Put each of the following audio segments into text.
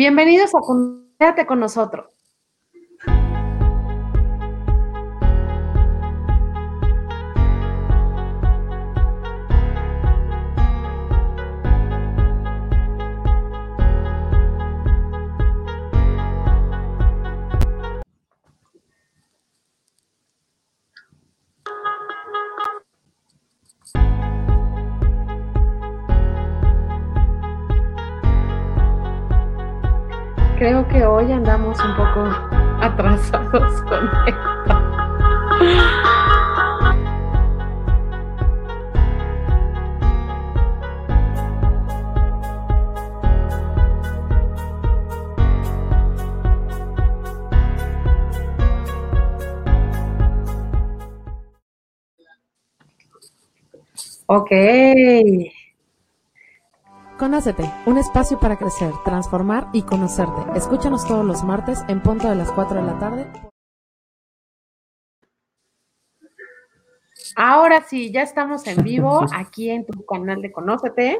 Bienvenidos a Quédate con nosotros. Ok. Conócete, un espacio para crecer, transformar y conocerte. Escúchanos todos los martes en punto de las 4 de la tarde. Ahora sí, ya estamos en vivo aquí en tu canal de Conócete.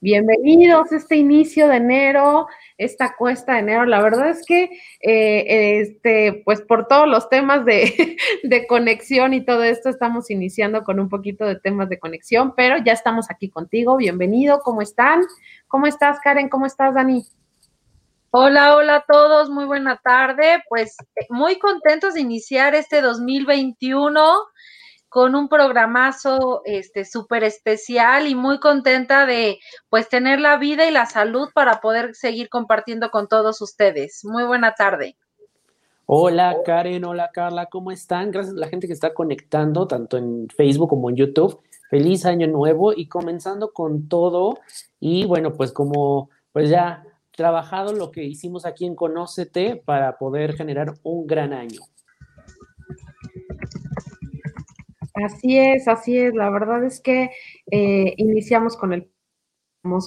Bienvenidos a este inicio de enero esta cuesta de enero. La verdad es que, eh, este, pues por todos los temas de, de, conexión y todo esto, estamos iniciando con un poquito de temas de conexión, pero ya estamos aquí contigo. Bienvenido, ¿cómo están? ¿Cómo estás, Karen? ¿Cómo estás, Dani? Hola, hola a todos, muy buena tarde. Pues muy contentos de iniciar este 2021 con un programazo este súper especial y muy contenta de pues tener la vida y la salud para poder seguir compartiendo con todos ustedes. Muy buena tarde. Hola Karen, hola Carla, ¿cómo están? Gracias a la gente que está conectando tanto en Facebook como en YouTube. Feliz año nuevo y comenzando con todo y bueno, pues como pues ya trabajado lo que hicimos aquí en Conócete para poder generar un gran año. Así es, así es. La verdad es que eh, iniciamos con el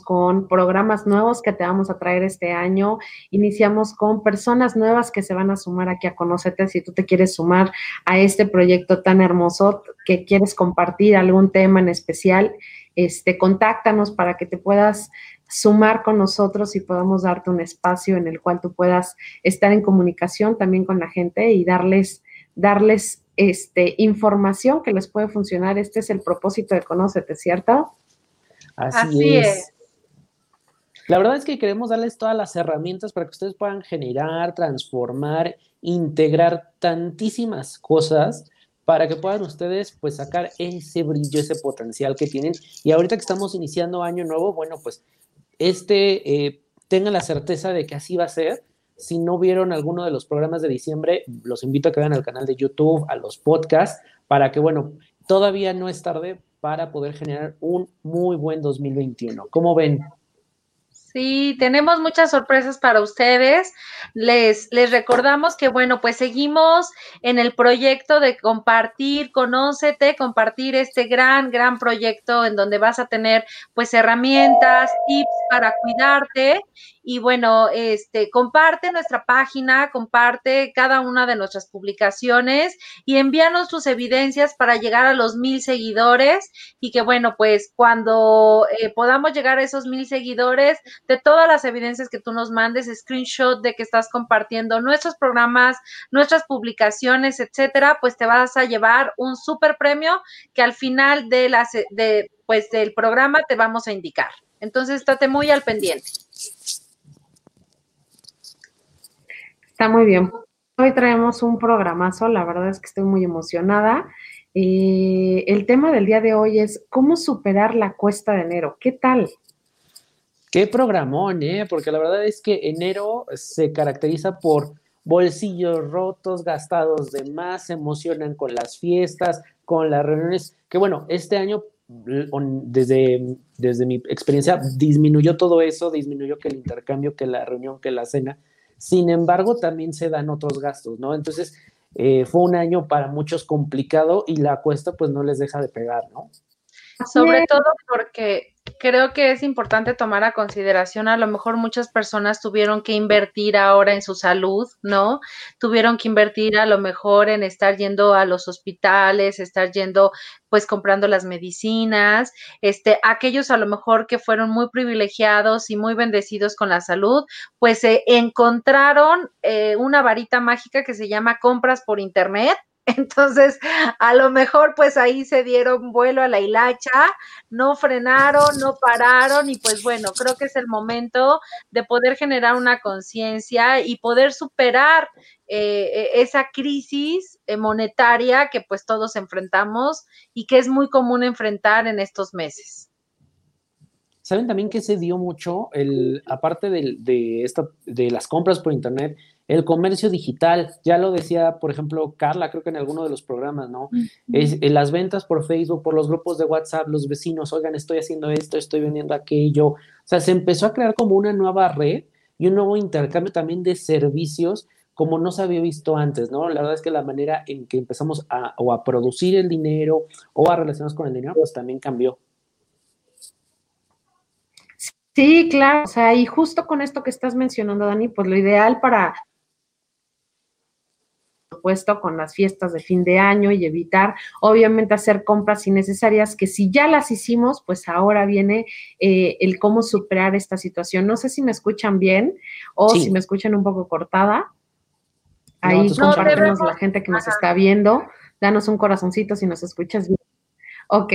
con programas nuevos que te vamos a traer este año. Iniciamos con personas nuevas que se van a sumar aquí a Conocete. Si tú te quieres sumar a este proyecto tan hermoso, que quieres compartir algún tema en especial, este, contáctanos para que te puedas sumar con nosotros y podamos darte un espacio en el cual tú puedas estar en comunicación también con la gente y darles, darles este, información que les puede funcionar. Este es el propósito de Conócete, ¿cierto? Así, es. La verdad es que queremos darles todas las herramientas para que ustedes puedan generar, transformar, integrar tantísimas cosas para que puedan ustedes pues sacar ese brillo, ese potencial que tienen. Y ahorita que estamos iniciando año nuevo, bueno, pues este, eh, tengan la certeza de que así va a ser si no vieron alguno de los programas de diciembre, los invito a que vayan al canal de YouTube, a los podcasts, para que, bueno, todavía no es tarde para poder generar un muy buen 2021. ¿Cómo ven? Sí, tenemos muchas sorpresas para ustedes. Les, les recordamos que, bueno, pues seguimos en el proyecto de compartir, conócete, compartir este gran, gran proyecto en donde vas a tener, pues, herramientas, tips para cuidarte y bueno, este, comparte nuestra página, comparte cada una de nuestras publicaciones y envíanos tus evidencias para llegar a los mil seguidores y que bueno, pues cuando eh, podamos llegar a esos mil seguidores, de todas las evidencias que tú nos mandes, screenshot de que estás compartiendo nuestros programas, nuestras publicaciones, etcétera, pues te vas a llevar un super premio que al final de las, de, pues del programa te vamos a indicar. Entonces, estate muy al pendiente. Está muy bien. Hoy traemos un programazo, la verdad es que estoy muy emocionada. Eh, el tema del día de hoy es cómo superar la cuesta de enero. ¿Qué tal? Qué programón, ¿eh? Porque la verdad es que enero se caracteriza por bolsillos rotos, gastados de más, se emocionan con las fiestas, con las reuniones, que bueno, este año desde, desde mi experiencia disminuyó todo eso, disminuyó que el intercambio, que la reunión, que la cena, sin embargo, también se dan otros gastos, ¿no? Entonces, eh, fue un año para muchos complicado y la cuesta pues no les deja de pegar, ¿no? Sobre todo porque creo que es importante tomar a consideración, a lo mejor muchas personas tuvieron que invertir ahora en su salud, ¿no? Tuvieron que invertir a lo mejor en estar yendo a los hospitales, estar yendo pues comprando las medicinas, este, aquellos a lo mejor que fueron muy privilegiados y muy bendecidos con la salud, pues se encontraron eh, una varita mágica que se llama compras por internet, entonces, a lo mejor pues ahí se dieron vuelo a la hilacha, no frenaron, no pararon y pues bueno, creo que es el momento de poder generar una conciencia y poder superar eh, e, esa crisis eh, monetaria que pues todos enfrentamos y que es muy común enfrentar en estos meses. ¿Saben también que se dio mucho, el, aparte de, de, esta, de las compras por internet, el comercio digital, ya lo decía, por ejemplo, Carla, creo que en alguno de los programas, ¿no? es, en las ventas por Facebook, por los grupos de WhatsApp, los vecinos, oigan, estoy haciendo esto, estoy vendiendo aquello. O sea, se empezó a crear como una nueva red y un nuevo intercambio también de servicios como no se había visto antes, ¿no? La verdad es que la manera en que empezamos a, o a producir el dinero o a relacionarnos con el dinero, pues también cambió. Sí, claro, o sea, y justo con esto que estás mencionando, Dani, pues lo ideal para puesto con las fiestas de fin de año y evitar, obviamente, hacer compras innecesarias que si ya las hicimos, pues ahora viene eh, el cómo superar esta situación. No sé si me escuchan bien o si me escuchan un poco cortada. Ahí no, la gente que nos está viendo. Danos un corazoncito si nos escuchas bien. Ok.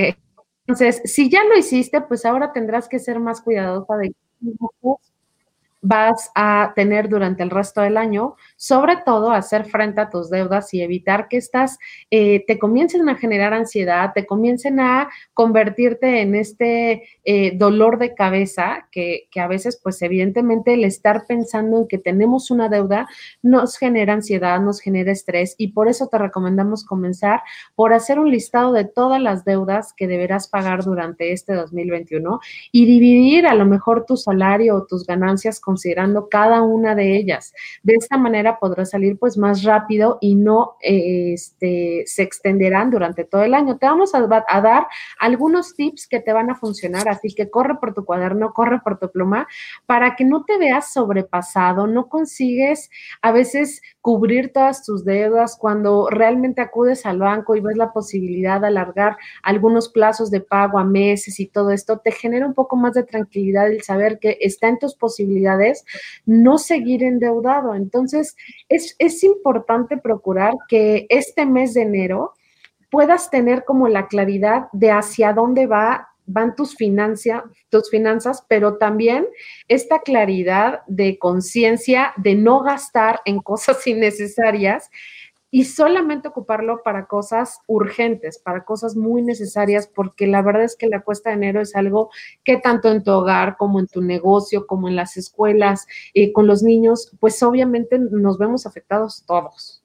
Entonces, si ya lo hiciste, pues ahora tendrás que ser más cuidadosa de vas a tener durante el resto del año, sobre todo hacer frente a tus deudas y evitar que estas eh, te comiencen a generar ansiedad, te comiencen a convertirte en este eh, dolor de cabeza que, que, a veces, pues evidentemente el estar pensando en que tenemos una deuda nos genera ansiedad, nos genera estrés y por eso te recomendamos comenzar por hacer un listado de todas las deudas que deberás pagar durante este 2021 y dividir a lo mejor tu salario o tus ganancias considerando cada una de ellas. De esta manera podrás salir pues más rápido y no este, se extenderán durante todo el año. Te vamos a, a dar algunos tips que te van a funcionar, así que corre por tu cuaderno, corre por tu pluma para que no te veas sobrepasado, no consigues a veces cubrir todas tus deudas cuando realmente acudes al banco y ves la posibilidad de alargar algunos plazos de pago a meses y todo esto, te genera un poco más de tranquilidad el saber que está en tus posibilidades no seguir endeudado. Entonces, es, es importante procurar que este mes de enero puedas tener como la claridad de hacia dónde va van tus, financia, tus finanzas, pero también esta claridad de conciencia de no gastar en cosas innecesarias y solamente ocuparlo para cosas urgentes, para cosas muy necesarias, porque la verdad es que la cuesta de enero es algo que tanto en tu hogar como en tu negocio, como en las escuelas, eh, con los niños, pues obviamente nos vemos afectados todos.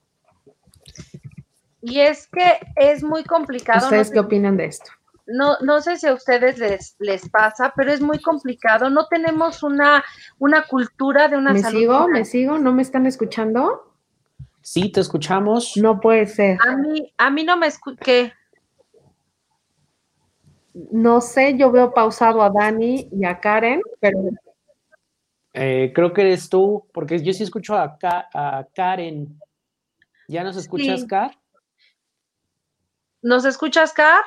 Y es que es muy complicado. ¿Ustedes qué opinan de esto? No, no sé si a ustedes les, les pasa, pero es muy complicado. No tenemos una, una cultura de una ¿Me sigo? ¿Me sigo? ¿No me están escuchando? Sí, te escuchamos. No puede ser. A mí, a mí no me escuché. No sé, yo veo pausado a Dani y a Karen, pero... Eh, creo que eres tú, porque yo sí escucho a, a Karen. ¿Ya nos escuchas, Car? ¿Nos escuchas, Car?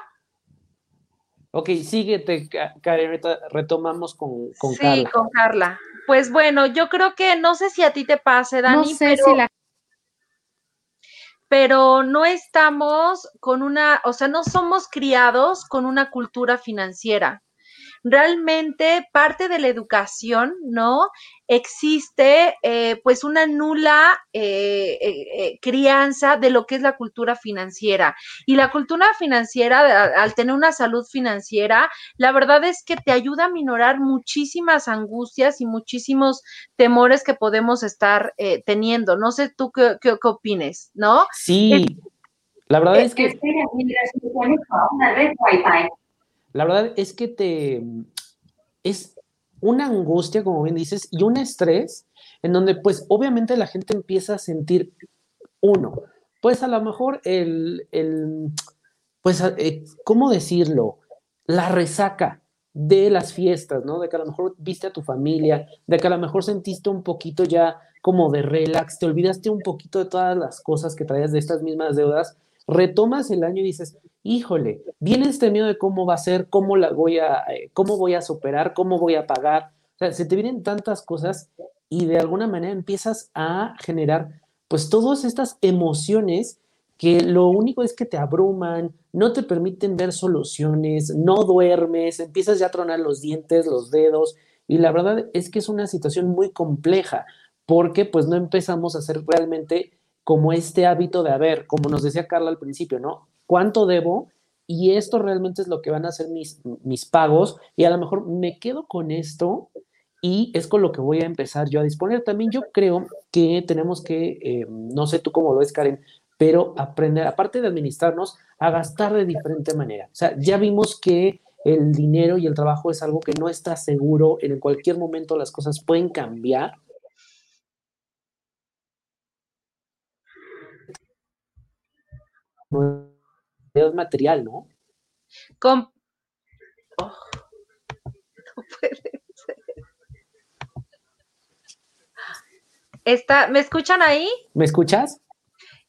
Ok, síguete, Karen, retomamos con, con Carla. Sí, con Carla. Pues bueno, yo creo que no sé si a ti te pase, Dani, no sé si la pero no estamos con una, o sea, no somos criados con una cultura financiera realmente parte de la educación, ¿no? Existe eh, pues una nula eh, eh, crianza de lo que es la cultura financiera. Y la cultura financiera, al tener una salud financiera, la verdad es que te ayuda a minorar muchísimas angustias y muchísimos temores que podemos estar teniendo. No sé tú qué, qué, opines, ¿no? Sí. La verdad es que la verdad es que te es una angustia, como bien dices, y un estrés en donde pues obviamente la gente empieza a sentir uno, pues a lo mejor el, el pues, eh, ¿cómo decirlo? La resaca de las fiestas, ¿no? De que a lo mejor viste a tu familia, de que a lo mejor sentiste un poquito ya como de relax, te olvidaste un poquito de todas las cosas que traías de estas mismas deudas, retomas el año y dices, híjole, viene este miedo de cómo va a ser, cómo la voy a, eh, cómo voy a superar, cómo voy a pagar. O sea, se te vienen tantas cosas y de alguna manera empiezas a generar pues todas estas emociones que lo único es que te abruman, no te permiten ver soluciones, no duermes, empiezas ya a tronar los dientes, los dedos, y la verdad es que es una situación muy compleja, porque pues no empezamos a hacer realmente como este hábito de, haber, como nos decía Carla al principio, ¿no? ¿Cuánto debo? Y esto realmente es lo que van a ser mis, mis pagos, y a lo mejor me quedo con esto y es con lo que voy a empezar yo a disponer. También yo creo que tenemos que, eh, no sé tú cómo lo ves, Karen, pero aprender, aparte de administrarnos, a gastar de diferente manera. O sea, ya vimos que el dinero y el trabajo es algo que no está seguro, en cualquier momento las cosas pueden cambiar. Es material, ¿no? Oh, no puede ser. Está, ¿Me escuchan ahí? ¿Me escuchas?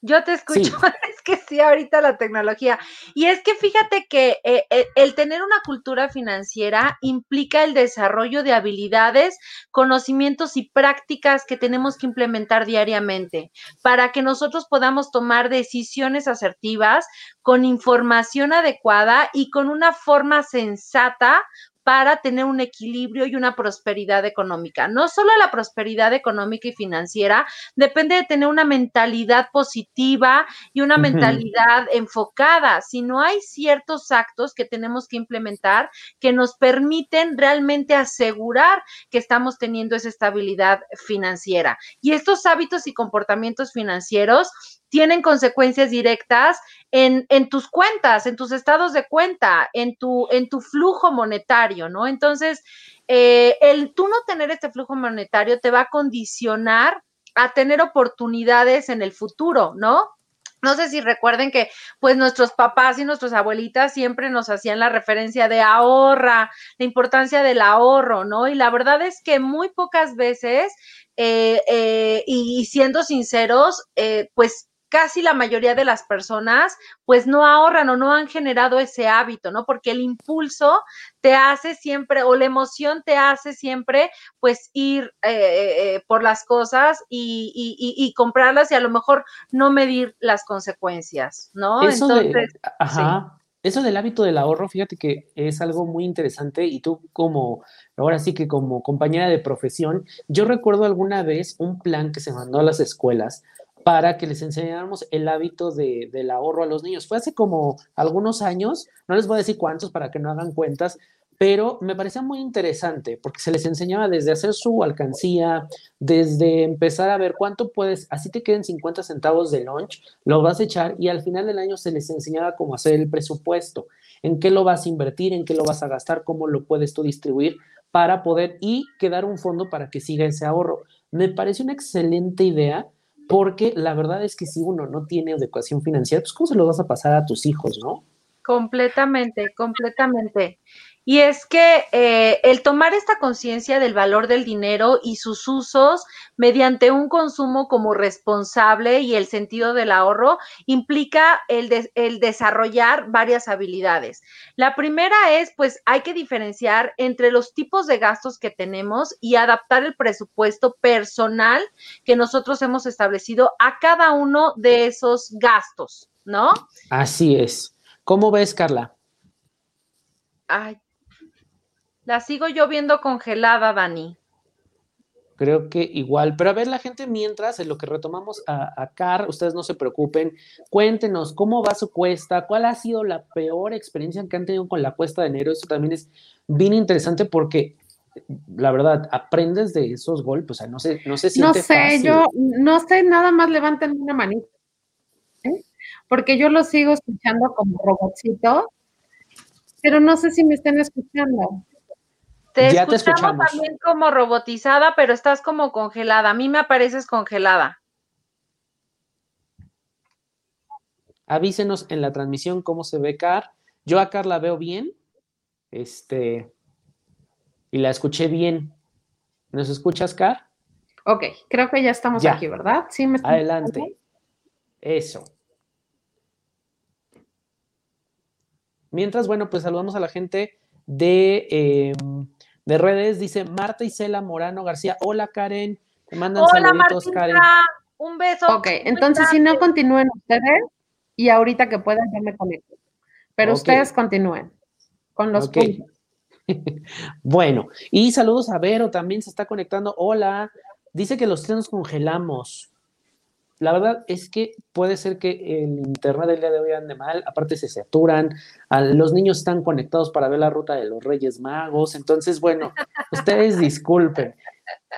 Yo te escucho, es que sí, ahorita la tecnología. Y es que fíjate que eh, eh, el tener una cultura financiera implica el desarrollo de habilidades, conocimientos y prácticas que tenemos que implementar diariamente para que nosotros podamos tomar decisiones asertivas con información adecuada y con una forma sensata para tener un equilibrio y una prosperidad económica. No solo la prosperidad económica y financiera depende de tener una mentalidad positiva y una mentalidad enfocada, sino hay ciertos actos que tenemos que implementar que nos permiten realmente asegurar que estamos teniendo esa estabilidad financiera. Y estos hábitos y comportamientos financieros tienen consecuencias directas en, en, tus cuentas, en tus estados de cuenta, en tu, en tu flujo monetario, ¿no? Entonces, eh, el tú no tener este flujo monetario te va a condicionar a tener oportunidades en el futuro, ¿no? No sé si recuerden que pues nuestros papás y nuestras abuelitas siempre nos hacían la referencia de ahorra, la importancia del ahorro, ¿no? Y la verdad es que muy pocas veces, eh, eh, y, siendo sinceros, pues casi la mayoría de las personas pues no ahorran o no han generado ese hábito, ¿no? Porque el impulso te hace siempre o la emoción te hace siempre pues ir eh, eh, eh, por las cosas y, y, comprarlas y a lo mejor no medir las consecuencias, ¿no? Eso Entonces, ajá. Eso del hábito del ahorro, fíjate que es algo muy interesante y tú como, ahora sí que como compañera de profesión, yo recuerdo alguna vez un plan que se mandó a las escuelas para que les enseñáramos el hábito de, del ahorro a los niños. Fue hace como algunos años, no les voy a decir cuántos para que no hagan cuentas, pero me parecía muy interesante porque se les enseñaba desde hacer su alcancía, desde empezar a ver cuánto puedes, así te queden 50 centavos de lunch, lo vas a echar y al final del año se les enseñaba cómo hacer el presupuesto, en qué lo vas a invertir, en qué lo vas a gastar, cómo lo puedes tú distribuir para poder y quedar un fondo para que siga ese ahorro. Me parece una excelente idea porque la verdad es que si uno no tiene educación financiera, pues ¿cómo se lo vas a pasar a tus hijos, no? Completamente, completamente. Y es que eh, el tomar esta conciencia del valor del dinero y sus usos mediante un consumo como responsable y el sentido del ahorro implica el, el desarrollar varias habilidades. La primera es, pues, hay que diferenciar entre los tipos de gastos que tenemos y adaptar el presupuesto personal que nosotros hemos establecido a cada uno de esos gastos, ¿no? Así es. ¿Cómo ves, Carla? Ay, la sigo yo viendo congelada, Dani. Creo que igual, pero a ver la gente mientras, en lo que retomamos a, Car, ustedes no se preocupen, cuéntenos cómo va su cuesta, cuál ha sido la peor experiencia que han tenido con la cuesta de enero, eso también es bien interesante porque la verdad, aprendes de esos golpes, o sea, no sé, no sé si No sé, yo, no sé, nada más levanten una manita, ¿eh? porque yo lo sigo escuchando como robotcito, pero no sé si me están escuchando. Te escuchamos, también como robotizada, pero estás como congelada. A mí me apareces congelada. Avísenos en la transmisión cómo se ve Car. Yo a Car la veo bien. Este, y la escuché bien. ¿Nos escuchas, Car? Ok, creo que ya estamos aquí, ¿verdad? Sí, me Adelante. Eso. Mientras, bueno, pues saludamos a la gente de, em, de redes. Dice Marta Isela Morano García. Hola, Karen. Te mandan Hola, saluditos, Karen. Un beso. Ok, entonces si no continúen ustedes y ahorita que puedan ya me conecto. Pero ustedes continúen con los puntos. bueno, y saludos a Vero, también se está conectando. Hola, dice que los tres nos congelamos. La verdad es que puede ser que el internet del día de hoy ande mal, aparte se saturan, los niños están conectados para ver la ruta de los Reyes Magos, entonces, bueno, ustedes disculpen.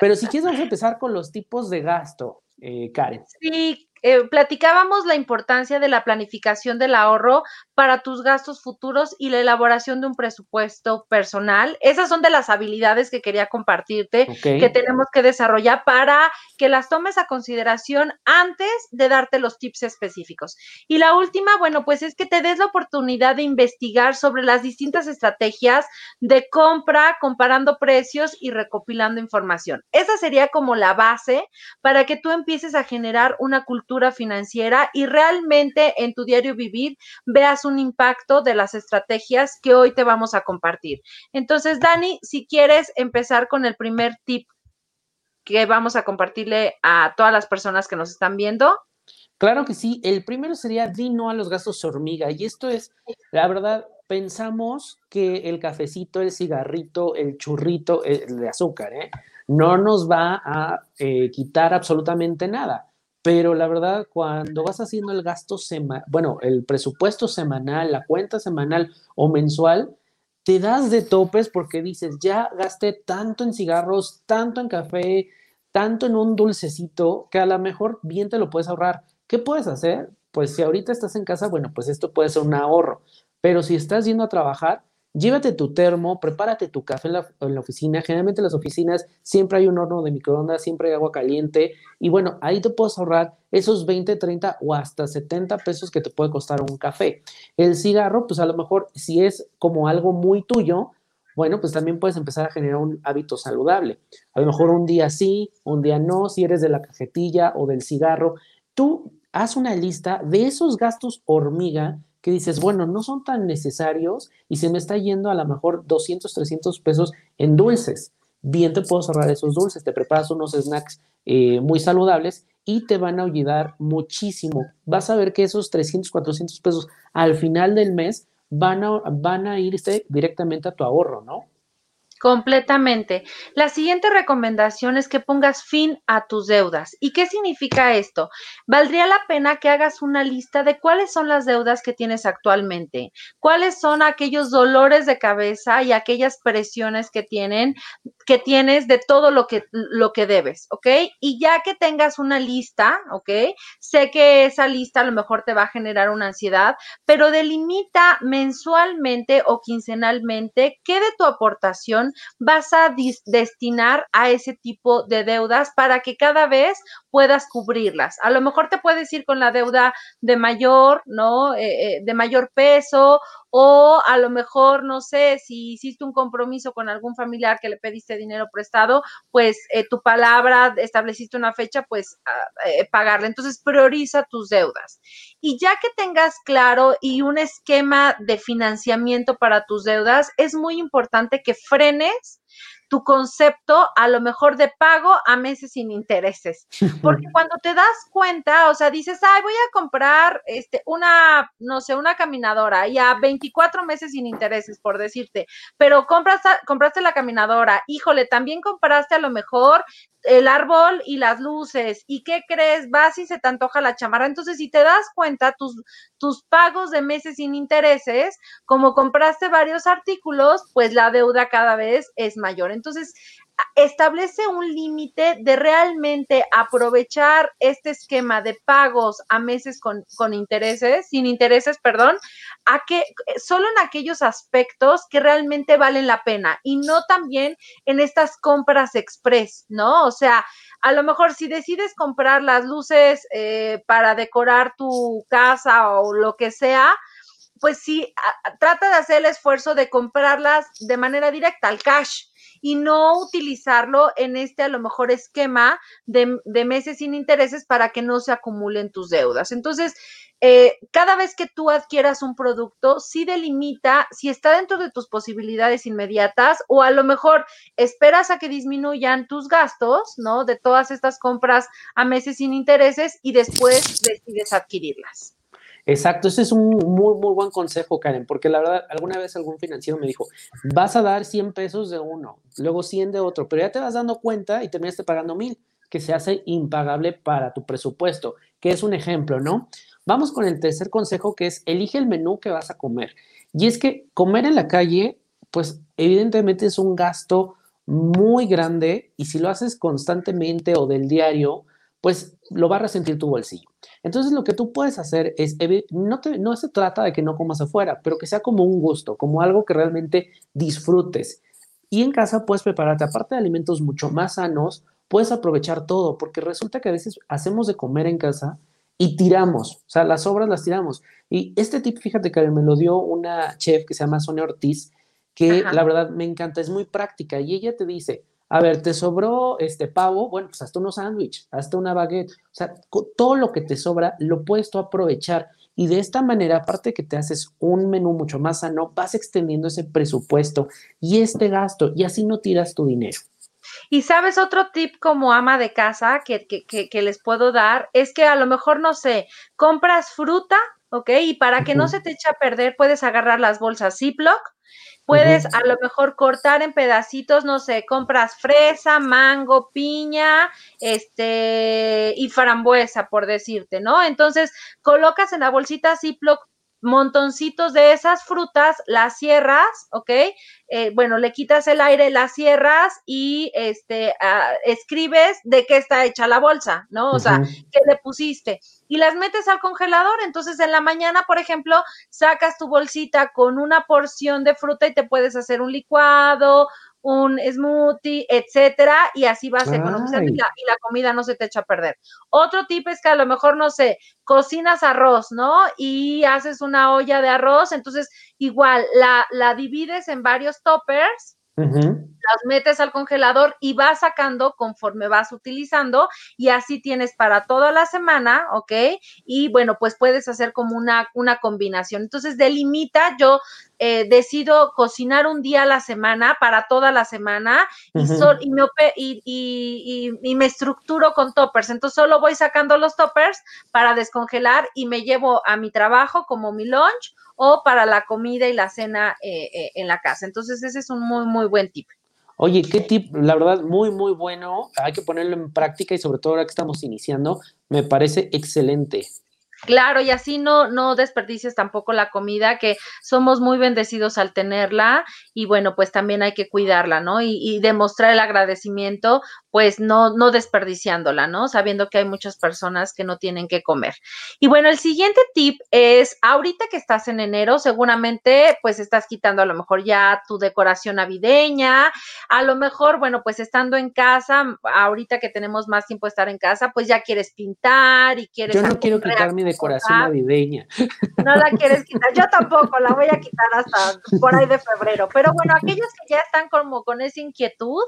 Pero si quieres, vamos a empezar con los tipos de gasto, eh, Karen. Sí, eh, platicábamos la importancia de la planificación del ahorro para tus gastos futuros y la elaboración de un presupuesto personal. Esas son de las habilidades que quería compartirte, que tenemos que desarrollar para que las tomes a consideración antes de darte los tips específicos. Y la última, bueno, pues es que te des la oportunidad de investigar sobre las distintas estrategias de compra, comparando precios y recopilando información. Esa sería como la base para que tú empieces a generar una cultura financiera y realmente en tu diario vivir veas un impacto de las estrategias que hoy te vamos a compartir. Entonces, Dani, si quieres empezar con el primer tip que vamos a compartirle a todas las personas que nos están viendo. Claro que sí. El primero sería di no a los gastos hormiga. Y esto es, la verdad, pensamos que el cafecito, el cigarrito, el churrito el de azúcar, ¿eh? no nos va a eh, quitar absolutamente nada. Pero la verdad, cuando vas haciendo el gasto semanal, bueno, el presupuesto semanal, la cuenta semanal o mensual, te das de topes porque dices, ya gasté tanto en cigarros, tanto en café, tanto en un dulcecito, que a lo mejor bien te lo puedes ahorrar. ¿Qué puedes hacer? Pues si ahorita estás en casa, bueno, pues esto puede ser un ahorro. Pero si estás yendo a trabajar, llévate tu termo, prepárate tu café en la, oficina. Generalmente en las oficinas siempre hay un horno de microondas, siempre hay agua caliente. Y bueno, ahí te puedes ahorrar esos 20, 30 o hasta 70 pesos que te puede costar un café. El cigarro, pues a lo mejor si es como algo muy tuyo, bueno, pues también puedes empezar a generar un hábito saludable. A lo mejor un día sí, un día no, si eres de la cajetilla o del cigarro. Tú haz una lista de esos gastos hormiga dices, bueno, no son tan necesarios y se me está yendo a lo mejor 200, 300 pesos en dulces. Bien te puedo ahorrar esos dulces, te preparas unos snacks eh, muy saludables y te van a ayudar muchísimo. Vas a ver que esos 300, 400 pesos al final del mes van a, van a irse directamente a tu ahorro, ¿no? Completamente. La siguiente recomendación es que pongas fin a tus deudas. ¿Y qué significa esto? Valdría la pena que hagas una lista de cuáles son las deudas que tienes actualmente, cuáles son aquellos dolores de cabeza y aquellas presiones que tienen que tienes de todo lo que lo que debes, ¿ok? Y ya que tengas una lista, ¿ok? Sé que esa lista a lo mejor te va a generar una ansiedad, pero delimita mensualmente o quincenalmente qué de tu aportación vas a destinar a ese tipo de deudas para que cada vez puedas cubrirlas. A lo mejor te puedes ir con la deuda de mayor, ¿no? Eh, eh, de mayor peso o a lo mejor, no sé, si hiciste un compromiso con algún familiar que le pediste dinero prestado, pues eh, tu palabra, estableciste una fecha, pues ah, pagarle. Entonces, prioriza tus deudas. Y ya que tengas claro y un esquema de financiamiento para tus deudas, es muy importante que frenes tu concepto a lo mejor de pago a meses sin intereses. Porque cuando te das cuenta, o sea, dices, ay, voy a comprar este, una, no sé, una caminadora y a 24 meses sin intereses, por decirte, pero compras, compraste la caminadora, híjole, también compraste a lo mejor el árbol y las luces. ¿Y qué crees? Vas y se te antoja la chamarra. Entonces, si te das cuenta, tus, tus pagos de meses sin intereses, como compraste varios artículos, pues la deuda cada vez es mayor. Entonces, establece un límite de realmente aprovechar este esquema de pagos a meses con, con, intereses, sin intereses, perdón, a que solo en aquellos aspectos que realmente valen la pena y no también en estas compras express, ¿no? O sea, a lo mejor si decides comprar las luces eh, para decorar tu casa o lo que sea, pues sí, trata de hacer el esfuerzo de comprarlas de manera directa al cash y no utilizarlo en este a lo mejor esquema de, de meses sin intereses para que no se acumulen tus deudas. Entonces, eh, cada vez que tú adquieras un producto, sí delimita si está dentro de tus posibilidades inmediatas o a lo mejor esperas a que disminuyan tus gastos, ¿no? De todas estas compras a meses sin intereses y después decides adquirirlas. Exacto, ese es un muy, muy buen consejo, Karen, porque la verdad, alguna vez algún financiero me dijo, vas a dar 100 pesos de uno, luego 100 de otro, pero ya te vas dando cuenta y terminaste pagando mil, que se hace impagable para tu presupuesto, que es un ejemplo, ¿no? Vamos con el tercer consejo que es elige el menú que vas a comer. Y es que comer en la calle, pues evidentemente es un gasto muy grande y si lo haces constantemente o del diario, pues lo va a resentir tu bolsillo. Entonces lo que tú puedes hacer es, no, no se trata de que no comas afuera, pero que sea como un gusto, como algo que realmente disfrutes. Y en casa puedes prepararte, aparte de alimentos mucho más sanos, puedes aprovechar todo, porque resulta que a veces hacemos de comer en casa y tiramos, o sea, las obras las tiramos. Y este tip, fíjate que me lo dio una chef que se llama Sonia Ortiz, que la verdad me encanta, es muy práctica y ella te dice, a ver, te sobró este pavo, bueno, pues hasta unos sándwich, hasta una baguette, o sea, todo lo que te sobra lo puedes tú aprovechar y de esta manera, aparte que te haces un menú mucho más sano, vas extendiendo ese presupuesto y este gasto y así no tiras tu dinero. Y sabes, otro tip como ama de casa que, que, les puedo dar es que a lo mejor, no sé, compras fruta, ¿ok? Y para que no se te eche a perder, puedes agarrar las bolsas Ziploc, puedes a lo mejor cortar en pedacitos, no sé, compras fresa, mango, piña, este, y frambuesa, por decirte, ¿no? Entonces, colocas en la bolsita Ziploc montoncitos de esas frutas, las cierras, ¿ok? Eh, bueno, le quitas el aire, las cierras y este, ah, escribes de qué está hecha la bolsa, ¿no? O sea, qué le pusiste. Y las metes al congelador. Entonces, en la mañana, por ejemplo, sacas tu bolsita con una porción de fruta y te puedes hacer un licuado un smoothie, etcétera, y así vas economizando y la, y la, comida no se te echa a perder. Otro tip es que a lo mejor, no sé, cocinas arroz, ¿no? Y haces una olla de arroz, entonces igual la, la divides en varios toppers las metes al congelador y vas sacando conforme vas utilizando y así tienes para toda la semana, ¿ok? Y bueno, pues puedes hacer como una, una combinación. Entonces, delimita, yo eh, decido cocinar un día a la semana para toda la semana y, y, me, y, y, me estructuro con toppers. Entonces, solo voy sacando los toppers para descongelar y me llevo a mi trabajo como mi lunch o para la comida y la cena eh, eh, en la casa. Entonces, ese es un muy, muy buen tip. Oye, qué tip, la verdad, muy, muy bueno. Hay que ponerlo en práctica y sobre todo ahora que estamos iniciando, me parece excelente. Claro, y así no, no desperdicies tampoco la comida, que somos muy bendecidos al tenerla y bueno, pues también hay que cuidarla, ¿no? Y, y, demostrar el agradecimiento, pues no, no desperdiciándola, ¿no? Sabiendo que hay muchas personas que no tienen que comer. Y bueno, el siguiente tip es, ahorita que estás en enero, seguramente pues estás quitando a lo mejor ya tu decoración navideña, a lo mejor, bueno, pues estando en casa, ahorita que tenemos más tiempo de estar en casa, pues ya quieres pintar y quieres... Yo no quiero quitar mi decoración navideña. No la quieres quitar, yo tampoco, la voy a quitar hasta por ahí de febrero. Pero bueno, aquellos que ya están como con esa inquietud,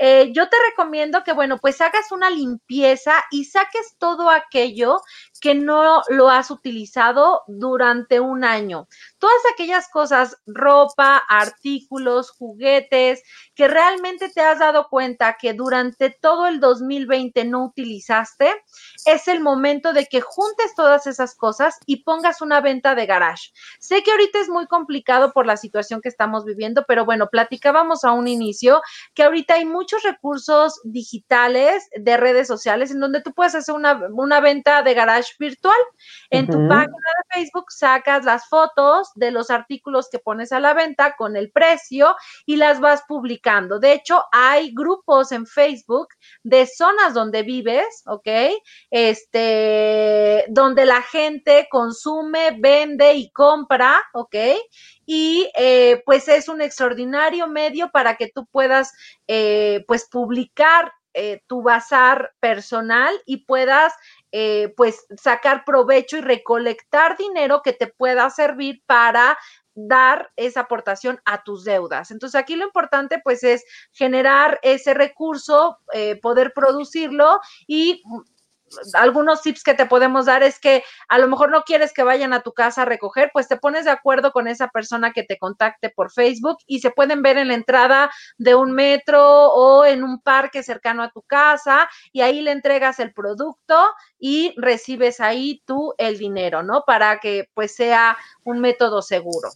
eh, yo te recomiendo que, bueno, pues hagas una limpieza y saques todo aquello que no lo has utilizado durante un año. Todas aquellas cosas, ropa, artículos, juguetes, que realmente te has dado cuenta que durante todo el 2020 no utilizaste, es el momento de que juntes todas esas cosas y pongas una venta de garage. Sé que ahorita es muy complicado por la situación que estamos viviendo, pero bueno, platicábamos a un inicio que ahorita hay muchos recursos digitales de redes sociales en donde tú puedes hacer una, venta de garage virtual. En tu página de Facebook sacas las fotos de los artículos que pones a la venta con el precio y las vas publicando. De hecho, hay grupos en Facebook de zonas donde vives, ¿ok? Este, donde la gente consume, vende y compra, ¿ok? y eh, pues es un extraordinario medio para que tú puedas eh, pues publicar eh, tu bazar personal y puedas eh, pues sacar provecho y recolectar dinero que te pueda servir para dar esa aportación a tus deudas. Entonces aquí lo importante pues es generar ese recurso, eh, poder producirlo y algunos tips que te podemos dar es que a lo mejor no quieres que vayan a tu casa a recoger, pues te pones de acuerdo con esa persona que te contacte por Facebook y se pueden ver en la entrada de un metro o en un parque cercano a tu casa y ahí le entregas el producto y recibes ahí tú el dinero, ¿no? Para que pues sea un método seguro.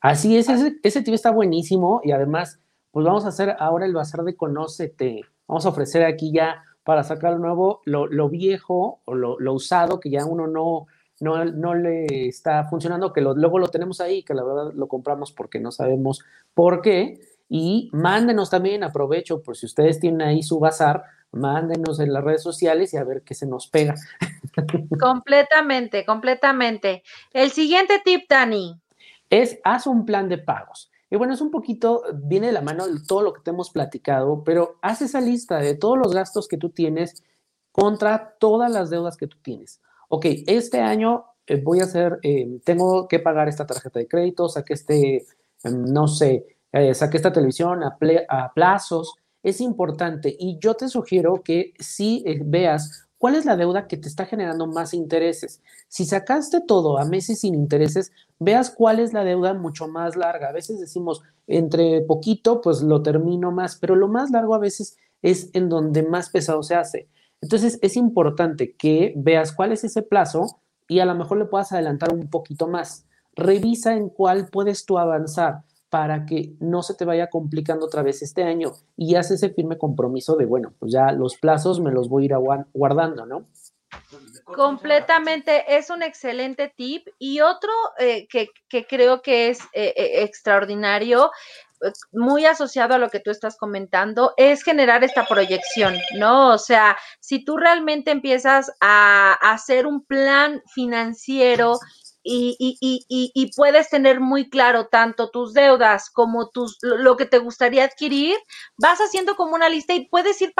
Así es, ese, ese tip está buenísimo y además, pues vamos a hacer ahora el bazar de Conócete. Vamos a ofrecer aquí ya para sacar lo nuevo, lo, viejo o lo, usado que ya uno no, no, le está funcionando, que luego lo tenemos ahí, que la verdad lo compramos porque no sabemos por qué. Y mándenos también, aprovecho, por si ustedes tienen ahí su bazar, mándenos en las redes sociales y a ver qué se nos pega. Completamente, completamente. El siguiente tip, Dani. Es haz un plan de pagos. Y bueno, es un poquito, viene de la mano de todo lo que te hemos platicado, pero haz esa lista de todos los gastos que tú tienes contra todas las deudas que tú tienes. Ok, este año eh, voy a hacer, eh, tengo que pagar esta tarjeta de crédito, saqué este, em, no sé, eh, saqué esta televisión a, plazos. Es importante y yo te sugiero que si veas ¿Cuál es la deuda que te está generando más intereses? Si sacaste todo a meses sin intereses, veas cuál es la deuda mucho más larga. A veces decimos, entre poquito, pues lo termino más, pero lo más largo a veces es en donde más pesado se hace. Entonces es importante que veas cuál es ese plazo y a lo mejor le puedas adelantar un poquito más. Revisa en cuál puedes tú avanzar para que no se te vaya complicando otra vez este año y haz ese firme compromiso de, bueno, pues ya los plazos me los voy a ir guardando, ¿no? Completamente, es un excelente tip. Y otro eh, que, creo que es eh, eh, extraordinario, muy asociado a lo que tú estás comentando, es generar esta proyección, ¿no? O sea, si tú realmente empiezas a hacer un plan financiero y, puedes tener muy claro tanto tus deudas como tus, lo que te gustaría adquirir, vas haciendo como una lista y puedes ir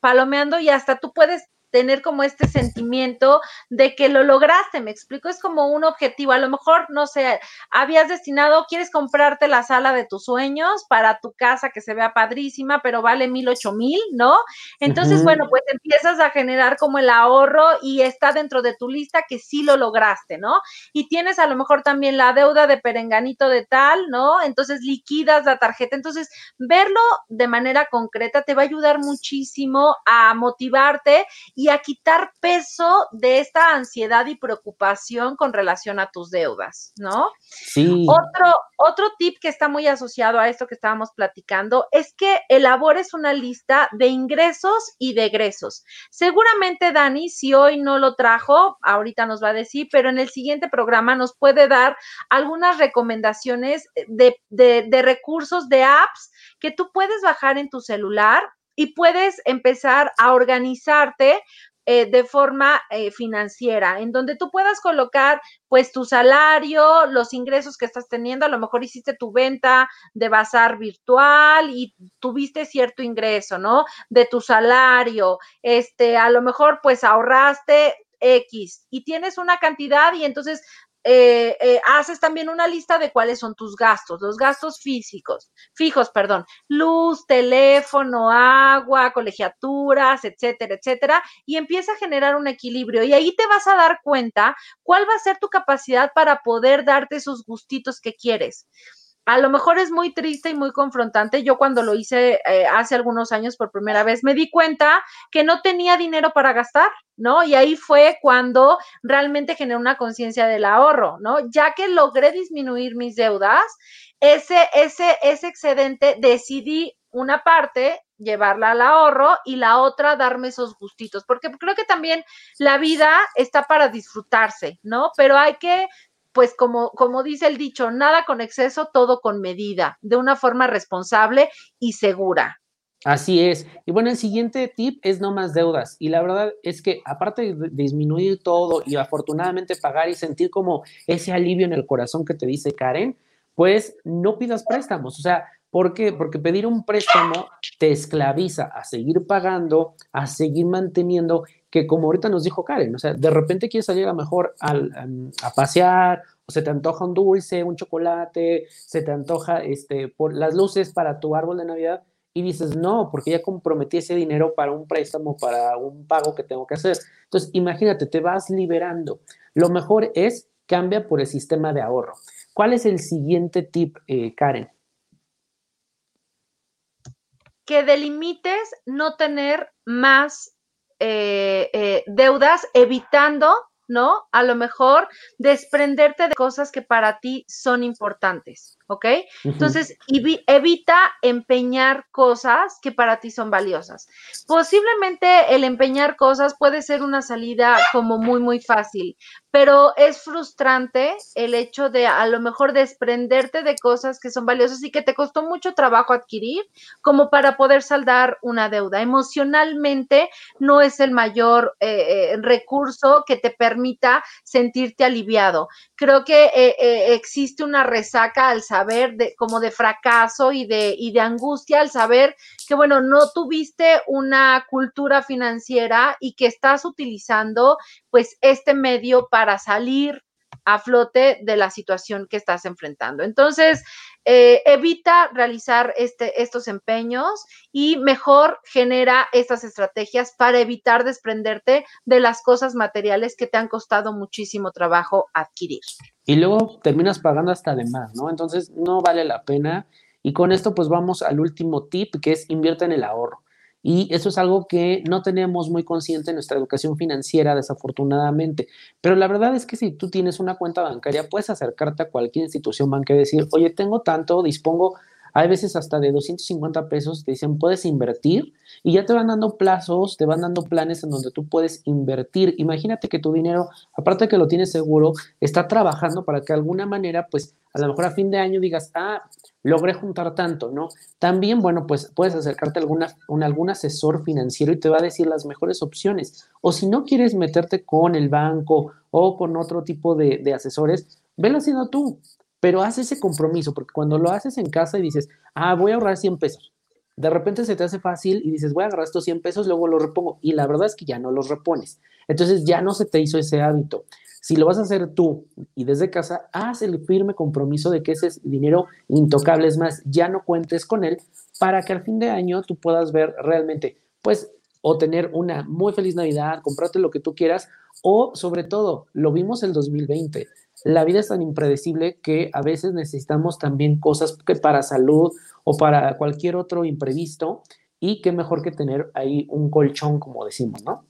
palomeando y hasta tú puedes tener como este sentimiento de que lo lograste, me explico, es como un objetivo, a lo mejor, no sé, habías destinado, quieres comprarte la sala de tus sueños para tu casa que se vea padrísima, pero vale mil, ocho mil, ¿no? Entonces, bueno, pues empiezas a generar como el ahorro y está dentro de tu lista que sí lo lograste, ¿no? Y tienes a lo mejor también la deuda de perenganito de tal, ¿no? Entonces liquidas la tarjeta, entonces verlo de manera concreta te va a ayudar muchísimo a motivarte y a quitar peso de esta ansiedad y preocupación con relación a tus deudas, ¿no? Sí. Otro, otro tip que está muy asociado a esto que estábamos platicando es que elabores una lista de ingresos y de egresos. Seguramente Dani, si hoy no lo trajo, ahorita nos va a decir, pero en el siguiente programa nos puede dar algunas recomendaciones de, de, de recursos, de apps que tú puedes bajar en tu celular y puedes empezar a organizarte eh, de forma eh, financiera, en donde tú puedas colocar pues tu salario, los ingresos que estás teniendo, a lo mejor hiciste tu venta de bazar virtual y tuviste cierto ingreso, ¿no? De tu salario, este, a lo mejor pues ahorraste X y tienes una cantidad y entonces eh, eh, haces también una lista de cuáles son tus gastos, los gastos físicos, fijos, perdón, luz, teléfono, agua, colegiaturas, etcétera, etcétera, y empieza a generar un equilibrio. Y ahí te vas a dar cuenta cuál va a ser tu capacidad para poder darte esos gustitos que quieres a lo mejor es muy triste y muy confrontante. Yo cuando lo hice eh, hace algunos años por primera vez me di cuenta que no tenía dinero para gastar, ¿no? Y ahí fue cuando realmente generé una conciencia del ahorro, ¿no? Ya que logré disminuir mis deudas, ese, ese, ese excedente decidí una parte llevarla al ahorro y la otra darme esos gustitos, porque creo que también la vida está para disfrutarse, ¿no? Pero hay que pues como, como dice el dicho, nada con exceso, todo con medida, de una forma responsable y segura. Así es. Y bueno, el siguiente tip es no más deudas. Y la verdad es que aparte de disminuir todo y afortunadamente pagar y sentir como ese alivio en el corazón que te dice Karen, pues no pidas préstamos. O sea, ¿por qué? Porque pedir un préstamo te esclaviza a seguir pagando, a seguir manteniendo que como ahorita nos dijo Karen, o sea, de repente quieres salir a mejor a pasear, se te antoja un dulce, un chocolate, se te antoja este, por las luces para tu árbol de Navidad y dices, no, porque ya comprometí ese dinero para un préstamo, para un pago que tengo que hacer. Entonces, imagínate, te vas liberando. Lo mejor es cambia por el sistema de ahorro. ¿Cuál es el siguiente tip, eh, Karen? Que delimites no tener más eh, eh, deudas, evitando ¿no? A lo mejor desprenderte de cosas que para ti son importantes. ¿Ok? Entonces, evita empeñar cosas que para ti son valiosas. Posiblemente el empeñar cosas puede ser una salida como muy, muy fácil, pero es frustrante el hecho de a lo mejor desprenderte de cosas que son valiosas y que te costó mucho trabajo adquirir como para poder saldar una deuda. Emocionalmente no es el mayor eh, eh, recurso que te permita sentirte aliviado. Creo que eh, existe una resaca al saber de, como de fracaso y de, y de angustia al saber que, bueno, no tuviste una cultura financiera y que estás utilizando pues este medio para salir a flote de la situación que estás enfrentando. Entonces, eh, evita realizar este, estos empeños y mejor genera estas estrategias para evitar desprenderte de las cosas materiales que te han costado muchísimo trabajo adquirir. Y luego terminas pagando hasta de más, ¿no? Entonces no vale la pena. Y con esto pues vamos al último tip que es invierte en el ahorro. Y eso es algo que no tenemos muy consciente en nuestra educación financiera, desafortunadamente. Pero la verdad es que si tú tienes una cuenta bancaria, puedes acercarte a cualquier institución bancaria y decir, oye, tengo tanto, dispongo hay veces hasta de 250 pesos, te dicen, puedes invertir y ya te van dando plazos, te van dando planes en donde tú puedes invertir. Imagínate que tu dinero, aparte de que lo tienes seguro, está trabajando para que de alguna manera, pues a lo mejor a fin de año digas, ah, logré juntar tanto, ¿no? También, bueno, pues puedes acercarte a, alguna, algún asesor financiero y te va a decir las mejores opciones. O si no quieres meterte con el banco o con otro tipo de, de asesores, velo haciendo tú pero haz ese compromiso, porque cuando lo haces en casa y dices, ah, voy a ahorrar 100 pesos, de repente se te hace fácil y dices, voy a agarrar estos 100 pesos, luego los repongo, y la verdad es que ya no los repones. Entonces ya no se te hizo ese hábito. Si lo vas a hacer tú y desde casa, haz el firme compromiso de que ese es dinero intocable, es más, ya no cuentes con él para que al fin de año tú puedas ver realmente, pues, o tener una muy feliz Navidad, comprarte lo que tú quieras, o sobre todo, lo vimos el 2020, la vida es tan impredecible que a veces necesitamos también cosas que para salud o para cualquier otro imprevisto y qué mejor que tener ahí un colchón, como decimos, ¿no?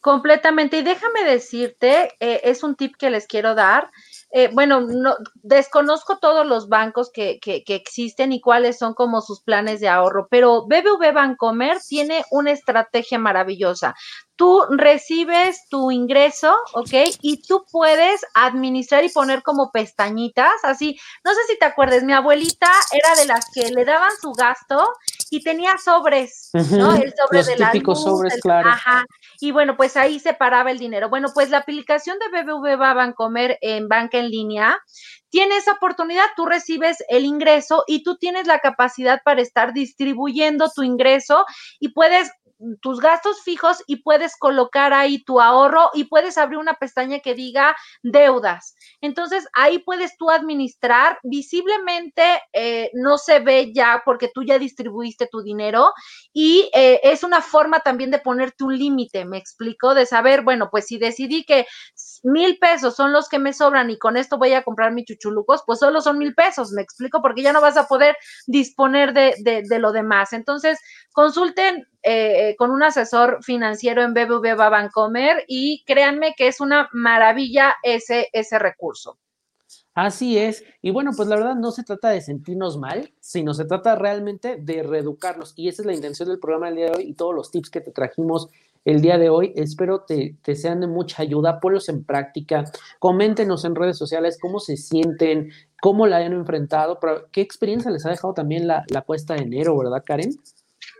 Completamente. Y déjame decirte, eh, es un tip que les quiero dar. Eh, bueno, no, desconozco todos los bancos que, que, que, existen y cuáles son como sus planes de ahorro, pero BBV Bancomer tiene una estrategia maravillosa tú recibes tu ingreso, ¿ok? Y tú puedes administrar y poner como pestañitas, así. No sé si te acuerdas, mi abuelita era de las que le daban su gasto y tenía sobres, ¿no? El sobre de la luz, sobres, claro. Ajá. Y bueno, pues ahí separaba el dinero. Bueno, pues la aplicación de BBVA Bancomer en banca en línea tiene esa oportunidad, tú recibes el ingreso y tú tienes la capacidad para estar distribuyendo tu ingreso y puedes tus gastos fijos y puedes colocar ahí tu ahorro y puedes abrir una pestaña que diga deudas. Entonces ahí puedes tú administrar, visiblemente eh, no se ve ya porque tú ya distribuiste tu dinero y eh, es una forma también de ponerte un límite, me explico, de saber, bueno, pues si decidí que mil pesos son los que me sobran y con esto voy a comprar mis chuchulucos, pues solo son mil pesos, me explico, porque ya no vas a poder disponer de, de lo demás. Entonces, consulten eh, con un asesor financiero en BBVA Bancomer y créanme que es una maravilla ese, ese recurso. Así es. Y bueno, pues la verdad no se trata de sentirnos mal, sino se trata realmente de reeducarnos. Y esa es la intención del programa del día de hoy y todos los tips que te trajimos el día de hoy. Espero te, te sean de mucha ayuda. Ponlos en práctica. Coméntenos en redes sociales cómo se sienten, cómo la han enfrentado, qué experiencia les ha dejado también la, la cuesta de enero, ¿verdad, Karen?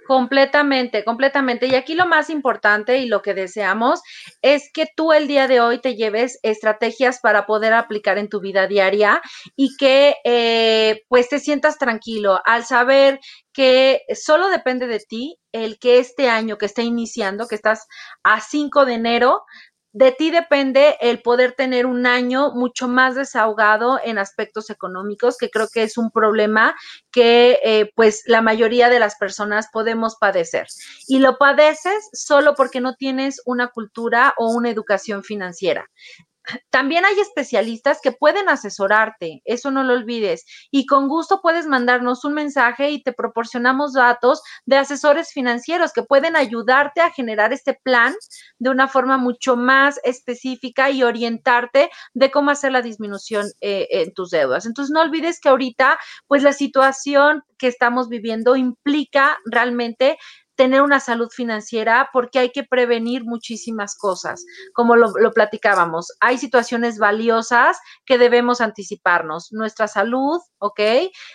Completamente, completamente. Y aquí lo más importante y lo que deseamos es que tú el día de hoy te lleves estrategias para poder aplicar en tu vida diaria y que eh, pues te sientas tranquilo al saber que solo depende de ti el que este año que está iniciando, que estás a 5 de enero, de ti depende el poder tener un año mucho más desahogado en aspectos económicos, que creo que es un problema que eh, pues la mayoría de las personas podemos padecer. Y lo padeces solo porque no tienes una cultura o una educación financiera. También hay especialistas que pueden asesorarte, eso no lo olvides. Y con gusto puedes mandarnos un mensaje y te proporcionamos datos de asesores financieros que pueden ayudarte a generar este plan de una forma mucho más específica y orientarte de cómo hacer la disminución eh, en tus deudas. Entonces, no olvides que ahorita, pues la situación que estamos viviendo implica realmente tener una salud financiera porque hay que prevenir muchísimas cosas, como lo, platicábamos. Hay situaciones valiosas que debemos anticiparnos. Nuestra salud, ¿ok?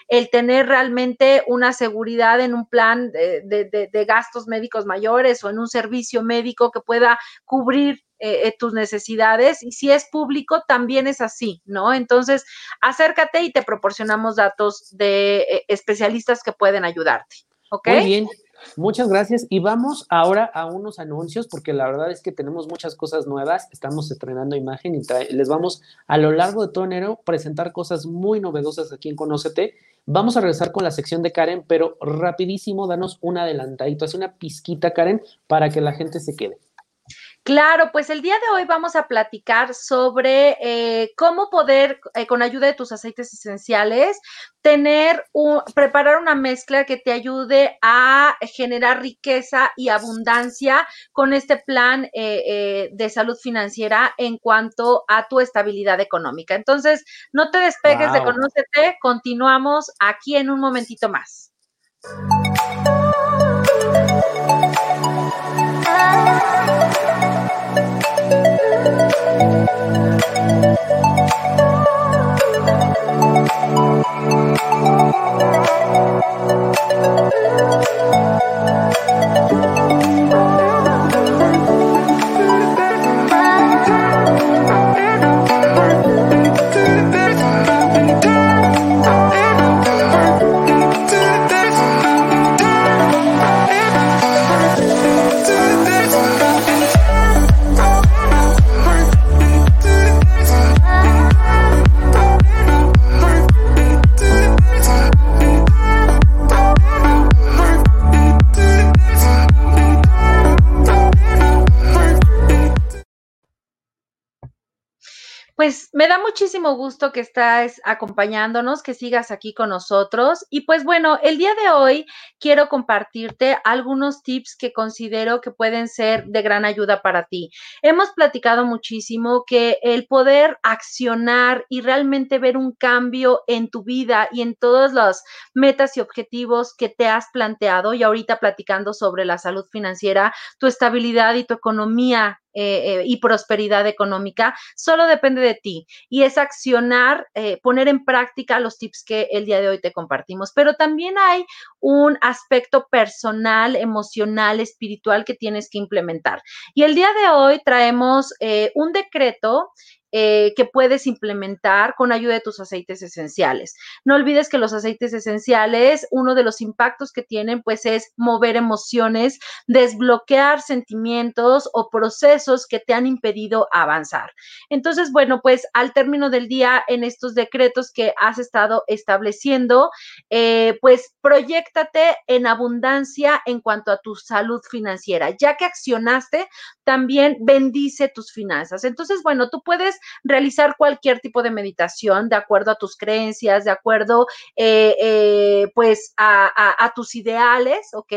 El tener realmente una seguridad en un plan de, gastos médicos mayores o en un servicio médico que pueda cubrir eh, eh, tus necesidades y si es público también es así, ¿no? Entonces, acércate y te proporcionamos datos de eh, especialistas que pueden ayudarte, ¿ok? Muy bien. Muchas gracias y vamos ahora a unos anuncios porque la verdad es que tenemos muchas cosas nuevas, estamos estrenando imagen y les vamos a lo largo de todo enero presentar cosas muy novedosas aquí en Conócete. Vamos a regresar con la sección de Karen, pero rapidísimo, danos un adelantadito, hace una pizquita Karen para que la gente se quede. Claro, pues el día de hoy vamos a platicar sobre eh, cómo poder, eh, con ayuda de tus aceites esenciales, tener un, preparar una mezcla que te ayude a generar riqueza y abundancia con este plan eh, de salud financiera en cuanto a tu estabilidad económica. Entonces, no te despegues de Conócete, continuamos aquí en un momentito más. Thank you. Pues me da muchísimo gusto que estás acompañándonos, que sigas aquí con nosotros. Y pues bueno, el día de hoy quiero compartirte algunos tips que considero que pueden ser de gran ayuda para ti. Hemos platicado muchísimo que el poder accionar y realmente ver un cambio en tu vida y en todas las metas y objetivos que te has planteado, y ahorita platicando sobre la salud financiera, tu estabilidad y tu economía eh, eh, y prosperidad económica, solo depende de ti y es accionar, eh, poner en práctica los tips que el día de hoy te compartimos. Pero también hay un aspecto personal, emocional, espiritual que tienes que implementar. Y el día de hoy traemos un decreto eh, que puedes implementar con ayuda de tus aceites esenciales. No olvides que los aceites esenciales, uno de los impactos que tienen, pues es mover emociones, desbloquear sentimientos o procesos que te han impedido avanzar. Entonces, bueno, pues al término del día, en estos decretos que has estado estableciendo, eh, pues proyectate en abundancia en cuanto a tu salud financiera. Ya que accionaste, también bendice tus finanzas. Entonces, bueno, tú puedes realizar cualquier tipo de meditación de acuerdo a tus creencias, de acuerdo, eh, eh, pues, a, tus ideales, ¿ok?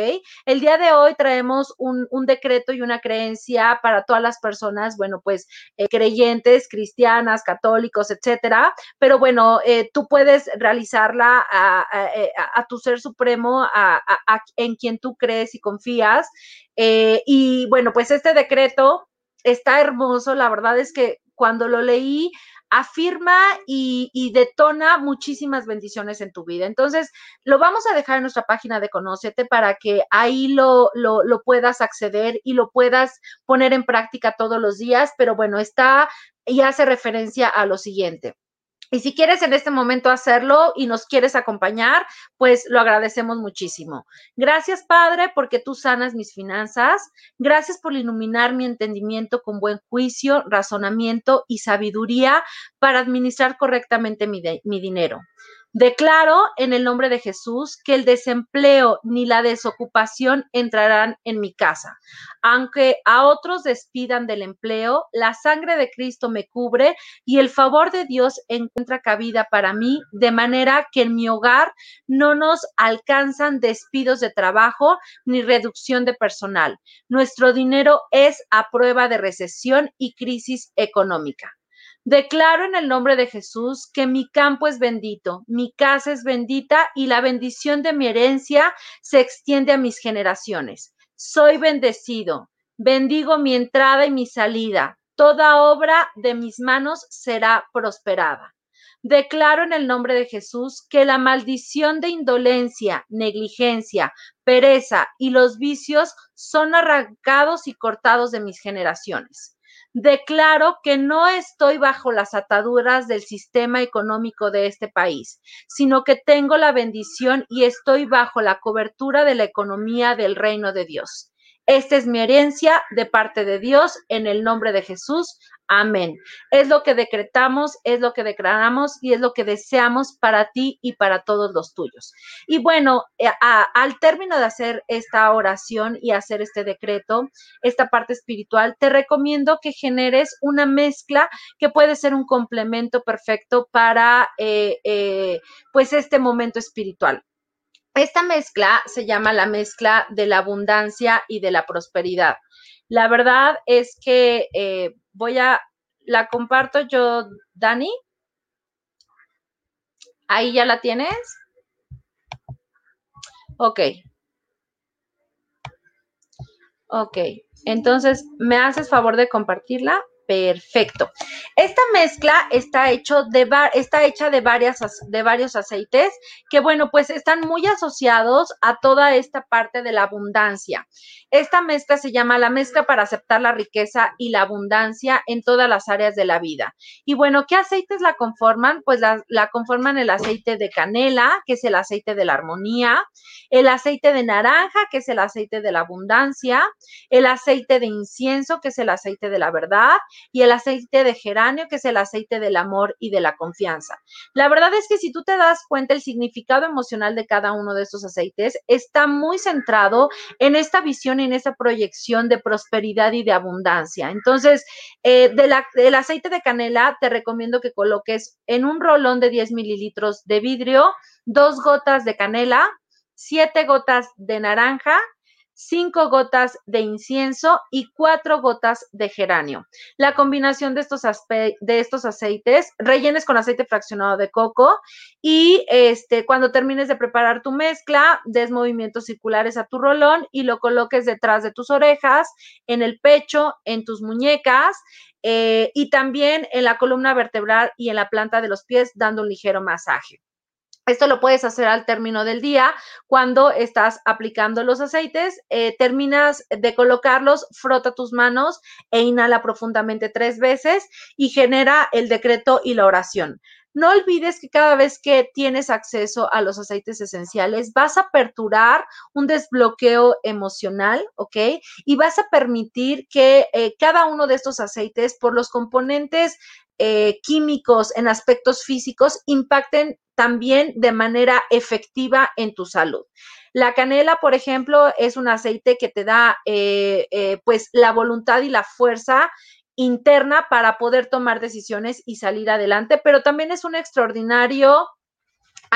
El día de hoy traemos un, decreto y una creencia para todas las personas, bueno, pues, eh, creyentes, cristianas, católicos, etcétera, pero bueno, tú puedes realizarla a, tu ser supremo, en quien tú crees y confías. y bueno, pues este decreto está hermoso, la verdad es que cuando lo leí, afirma y, detona muchísimas bendiciones en tu vida. Entonces, lo vamos a dejar en nuestra página de Conócete para que ahí lo, lo, lo, puedas acceder y lo puedas poner en práctica todos los días, pero bueno, está y hace referencia a lo siguiente. Y si quieres en este momento hacerlo y nos quieres acompañar, pues lo agradecemos muchísimo. Gracias, Padre, porque tú sanas mis finanzas. Gracias por iluminar mi entendimiento con buen juicio, razonamiento y sabiduría para administrar correctamente mi, mi dinero. Declaro en el nombre de Jesús que el desempleo ni la desocupación entrarán en mi casa. Aunque a otros despidan del empleo, la sangre de Cristo me cubre y el favor de Dios encuentra cabida para mí, de manera que en mi hogar no nos alcanzan despidos de trabajo ni reducción de personal. Nuestro dinero es a prueba de recesión y crisis económica. Declaro en el nombre de Jesús que mi campo es bendito, mi casa es bendita y la bendición de mi herencia se extiende a mis generaciones. Soy bendecido, bendigo mi entrada y mi salida. Toda obra de mis manos será prosperada. Declaro en el nombre de Jesús que la maldición de indolencia, negligencia, pereza y los vicios son arrancados y cortados de mis generaciones declaro que no estoy bajo las ataduras del sistema económico de este país, sino que tengo la bendición y estoy bajo la cobertura de la economía del reino de Dios. Esta es mi herencia de parte de Dios en el nombre de Jesús. Amén. Es lo que decretamos, es lo que declaramos y es lo que deseamos para ti y para todos los tuyos. Y bueno, eh, al término de hacer esta oración y hacer este decreto, esta parte espiritual, te recomiendo que generes una mezcla que puede ser un complemento perfecto para eh, eh, pues este momento espiritual. Esta mezcla se llama la mezcla de la abundancia y de la prosperidad. La verdad es que eh, voy a, la comparto yo, Dani. Ahí ya la tienes. Ok. Ok. Entonces, ¿me haces favor de compartirla? Perfecto. Esta mezcla está, hecho de, está hecha de, de varios aceites que, bueno, pues están muy asociados a toda esta parte de la abundancia. Esta mezcla se llama la mezcla para aceptar la riqueza y la abundancia en todas las áreas de la vida. Y bueno, ¿qué aceites la conforman? Pues la conforman el aceite de canela, que es el aceite de la armonía, el aceite de naranja, que es el aceite de la abundancia, el aceite de incienso, que es el aceite de la verdad, y el aceite de geranio, que es el aceite del amor y de la confianza. La verdad es que si tú te das cuenta, el significado emocional de cada uno de estos aceites está muy centrado en esta visión y en esta proyección de prosperidad y de abundancia. Entonces, eh, del aceite de canela, te recomiendo que coloques en un rolón de 10 mililitros de vidrio dos gotas de canela, siete gotas de naranja, cinco gotas de incienso y cuatro gotas de geranio. La combinación de estos, aceites, rellenes con aceite fraccionado de coco y este, cuando termines de preparar tu mezcla, des movimientos circulares a tu rolón y lo coloques detrás de tus orejas, en el pecho, en tus muñecas. Eh, y también en la columna vertebral y en la planta de los pies, dando un ligero masaje. Esto lo puedes hacer al término del día cuando estás aplicando los aceites. Eh, terminas de colocarlos, frota tus manos e inhala profundamente tres veces y genera el decreto y la oración. No olvides que cada vez que tienes acceso a los aceites esenciales, vas a aperturar un desbloqueo emocional, ¿ok? Y vas a permitir que eh, cada uno de estos aceites, por los componentes eh, químicos en aspectos físicos, impacten también de manera efectiva en tu salud. La canela, por ejemplo, es un aceite que te da eh, eh, pues la voluntad y la fuerza interna para poder tomar decisiones y salir adelante, pero también es un extraordinario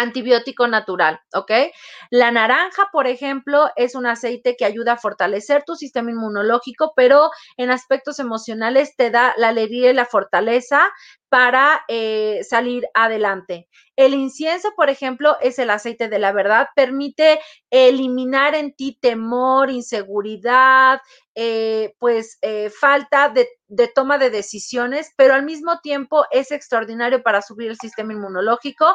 antibiótico natural, ¿ok? La naranja, por ejemplo, es un aceite que ayuda a fortalecer tu sistema inmunológico, pero en aspectos emocionales te da la alegría y la fortaleza para eh, salir adelante. El incienso, por ejemplo, es el aceite de la verdad, permite eliminar en ti temor, inseguridad, eh, pues eh, falta de, toma de decisiones, pero al mismo tiempo es extraordinario para subir el sistema inmunológico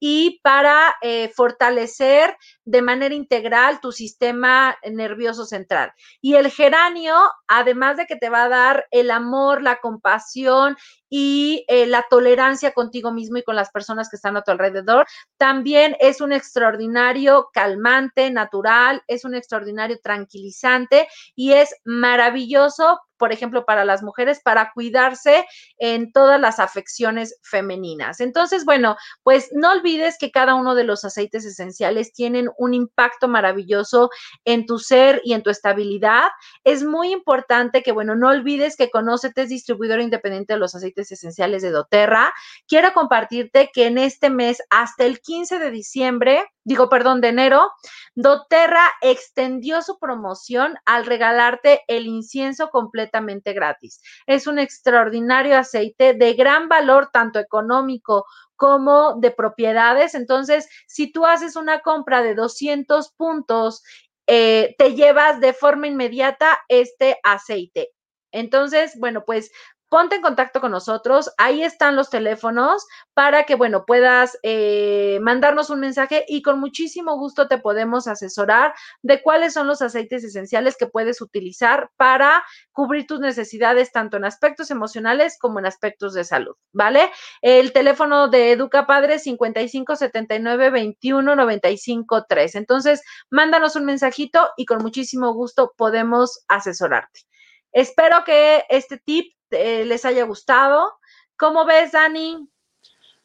y para fortalecer de manera integral tu sistema nervioso central. Y el geranio, además de que te va a dar el amor, la compasión y eh, la tolerancia contigo mismo y con las personas que están a tu alrededor. También es un extraordinario calmante, natural, es un extraordinario tranquilizante y es maravilloso por ejemplo, para las mujeres, para cuidarse en todas las afecciones femeninas. Entonces, bueno, pues no olvides que cada uno de los aceites esenciales tienen un impacto maravilloso en tu ser y en tu estabilidad. Es muy importante que, bueno, no olvides que Conócete es distribuidor independiente de los aceites esenciales de doTERRA. Quiero compartirte que en este mes, hasta el 15 de diciembre, digo, perdón, de enero, doTERRA extendió su promoción al regalarte el incienso completamente gratis. Es un extraordinario aceite de gran valor, tanto económico como de propiedades. Entonces, si tú haces una compra de 200 puntos, eh, te llevas de forma inmediata este aceite. Entonces, bueno, pues ponte en contacto con nosotros. Ahí están los teléfonos para que, bueno, puedas eh, mandarnos un mensaje y con muchísimo gusto te podemos asesorar de cuáles son los aceites esenciales que puedes utilizar para cubrir tus necesidades tanto en aspectos emocionales como en aspectos de salud, ¿vale? El teléfono de Educa Padre 55 79 21 95 3. Entonces, mándanos un mensajito y con muchísimo gusto podemos asesorarte. Espero que este tip eh, les haya gustado. ¿Cómo ves, Dani?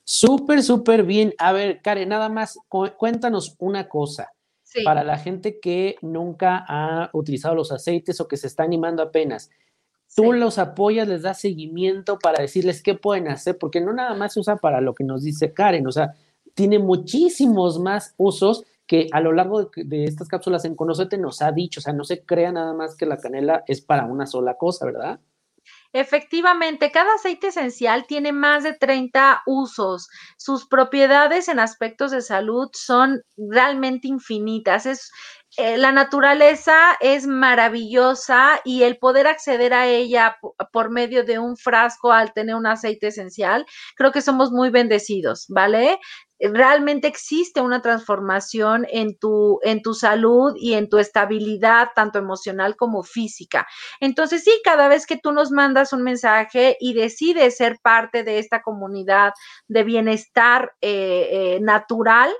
Súper, súper bien. A ver, Karen, nada más cuéntanos una cosa. Para la gente que nunca ha utilizado los aceites o que se está animando apenas, tú los apoyas, les das seguimiento para decirles qué pueden hacer, porque no nada más se usa para lo que nos dice Karen, o sea, tiene muchísimos más usos que a lo largo de, estas cápsulas en Conocete nos ha dicho, o sea, no se crea nada más que la canela es para una sola cosa, ¿verdad? Efectivamente, cada aceite esencial tiene más de 30 usos. Sus propiedades en aspectos de salud son realmente infinitas. Eh, la naturaleza es maravillosa y el poder acceder a ella por medio de un frasco al tener un aceite esencial, creo que somos muy bendecidos, ¿vale? Realmente existe una transformación en tu, en tu salud y en tu estabilidad, tanto emocional como física. Entonces, sí, cada vez que tú nos mandas un mensaje y decides ser parte de esta comunidad de bienestar eh, eh, natural,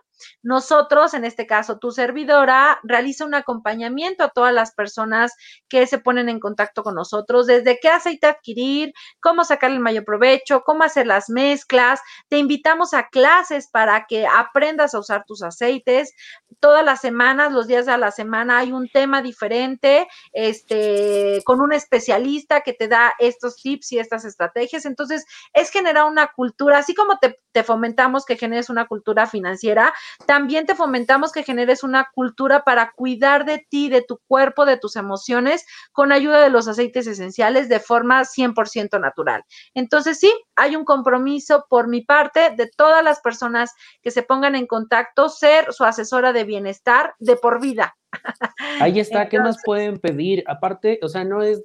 nosotros, en este caso, tu servidora, realiza un acompañamiento a todas las personas que se ponen en contacto con nosotros, desde qué aceite adquirir, cómo sacar el mayor provecho, cómo hacer las mezclas. Te invitamos a clases para que aprendas a usar tus aceites. Todas las semanas, los días de la semana, hay un tema diferente, este, con un especialista que te da estos tips y estas estrategias. Entonces, es generar una cultura, así como te, te fomentamos que generes una cultura financiera, también te fomentamos que generes una cultura para cuidar de ti, de tu cuerpo, de tus emociones, con ayuda de los aceites esenciales de forma 100% natural. Entonces, sí, hay un compromiso por mi parte de todas las personas que se pongan en contacto, ser su asesora de bienestar de por vida. Ahí está, ¿qué más pueden pedir? Aparte, o sea, no es,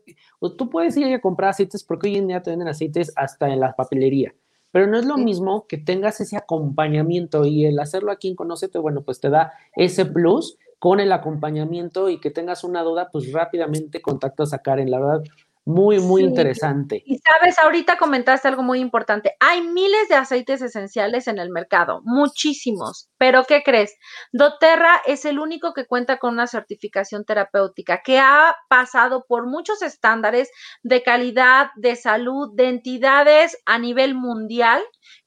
tú puedes ir a comprar aceites porque hoy en día te venden aceites hasta en la papelería. Pero no es lo mismo que tengas ese acompañamiento y el hacerlo aquí en Conocete, bueno, pues te da ese plus con el acompañamiento y que tengas una duda, pues rápidamente contactas a Karen. La verdad, muy, muy interesante. Y sabes, ahorita comentaste algo muy importante. Hay miles de aceites esenciales en el mercado, muchísimos. Pero ¿qué crees? doTERRA es el único que cuenta con una certificación terapéutica que ha pasado por muchos estándares de calidad, de salud, de entidades a nivel mundial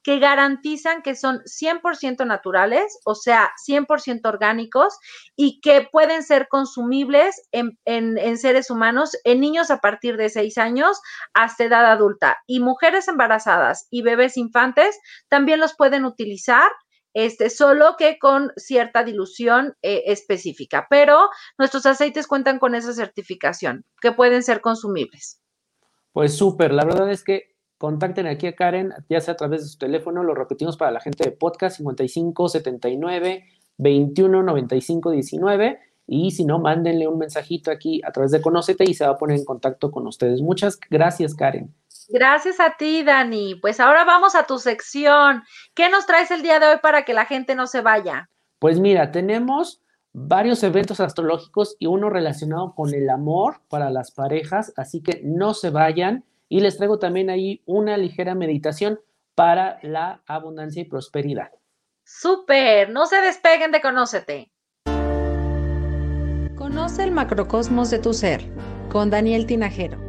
que garantizan que son 100% naturales, o sea, 100% orgánicos y que pueden ser consumibles en, en, seres humanos, en niños a partir de 6 años hasta edad adulta. Y mujeres embarazadas y bebés infantes también los pueden utilizar este, solo que con cierta dilución eh, específica. Pero nuestros aceites cuentan con esa certificación, que pueden ser consumibles. Pues súper, la verdad es que contacten aquí a Karen, ya sea a través de su teléfono, lo repetimos para la gente de podcast 55 79 21 95 19 y si no, mándenle un mensajito aquí a través de Conócete y se va a poner en contacto con ustedes. Muchas gracias, Karen. Gracias a ti, Dani. Pues ahora vamos a tu sección. ¿Qué nos traes el día de hoy para que la gente no se vaya? Pues mira, tenemos varios eventos astrológicos y uno relacionado con el amor para las parejas, así que no se vayan y les traigo también ahí una ligera meditación para la abundancia y prosperidad. Súper, no se despeguen de Conócete. Conoce el macrocosmos de tu ser con Daniel Tinajero.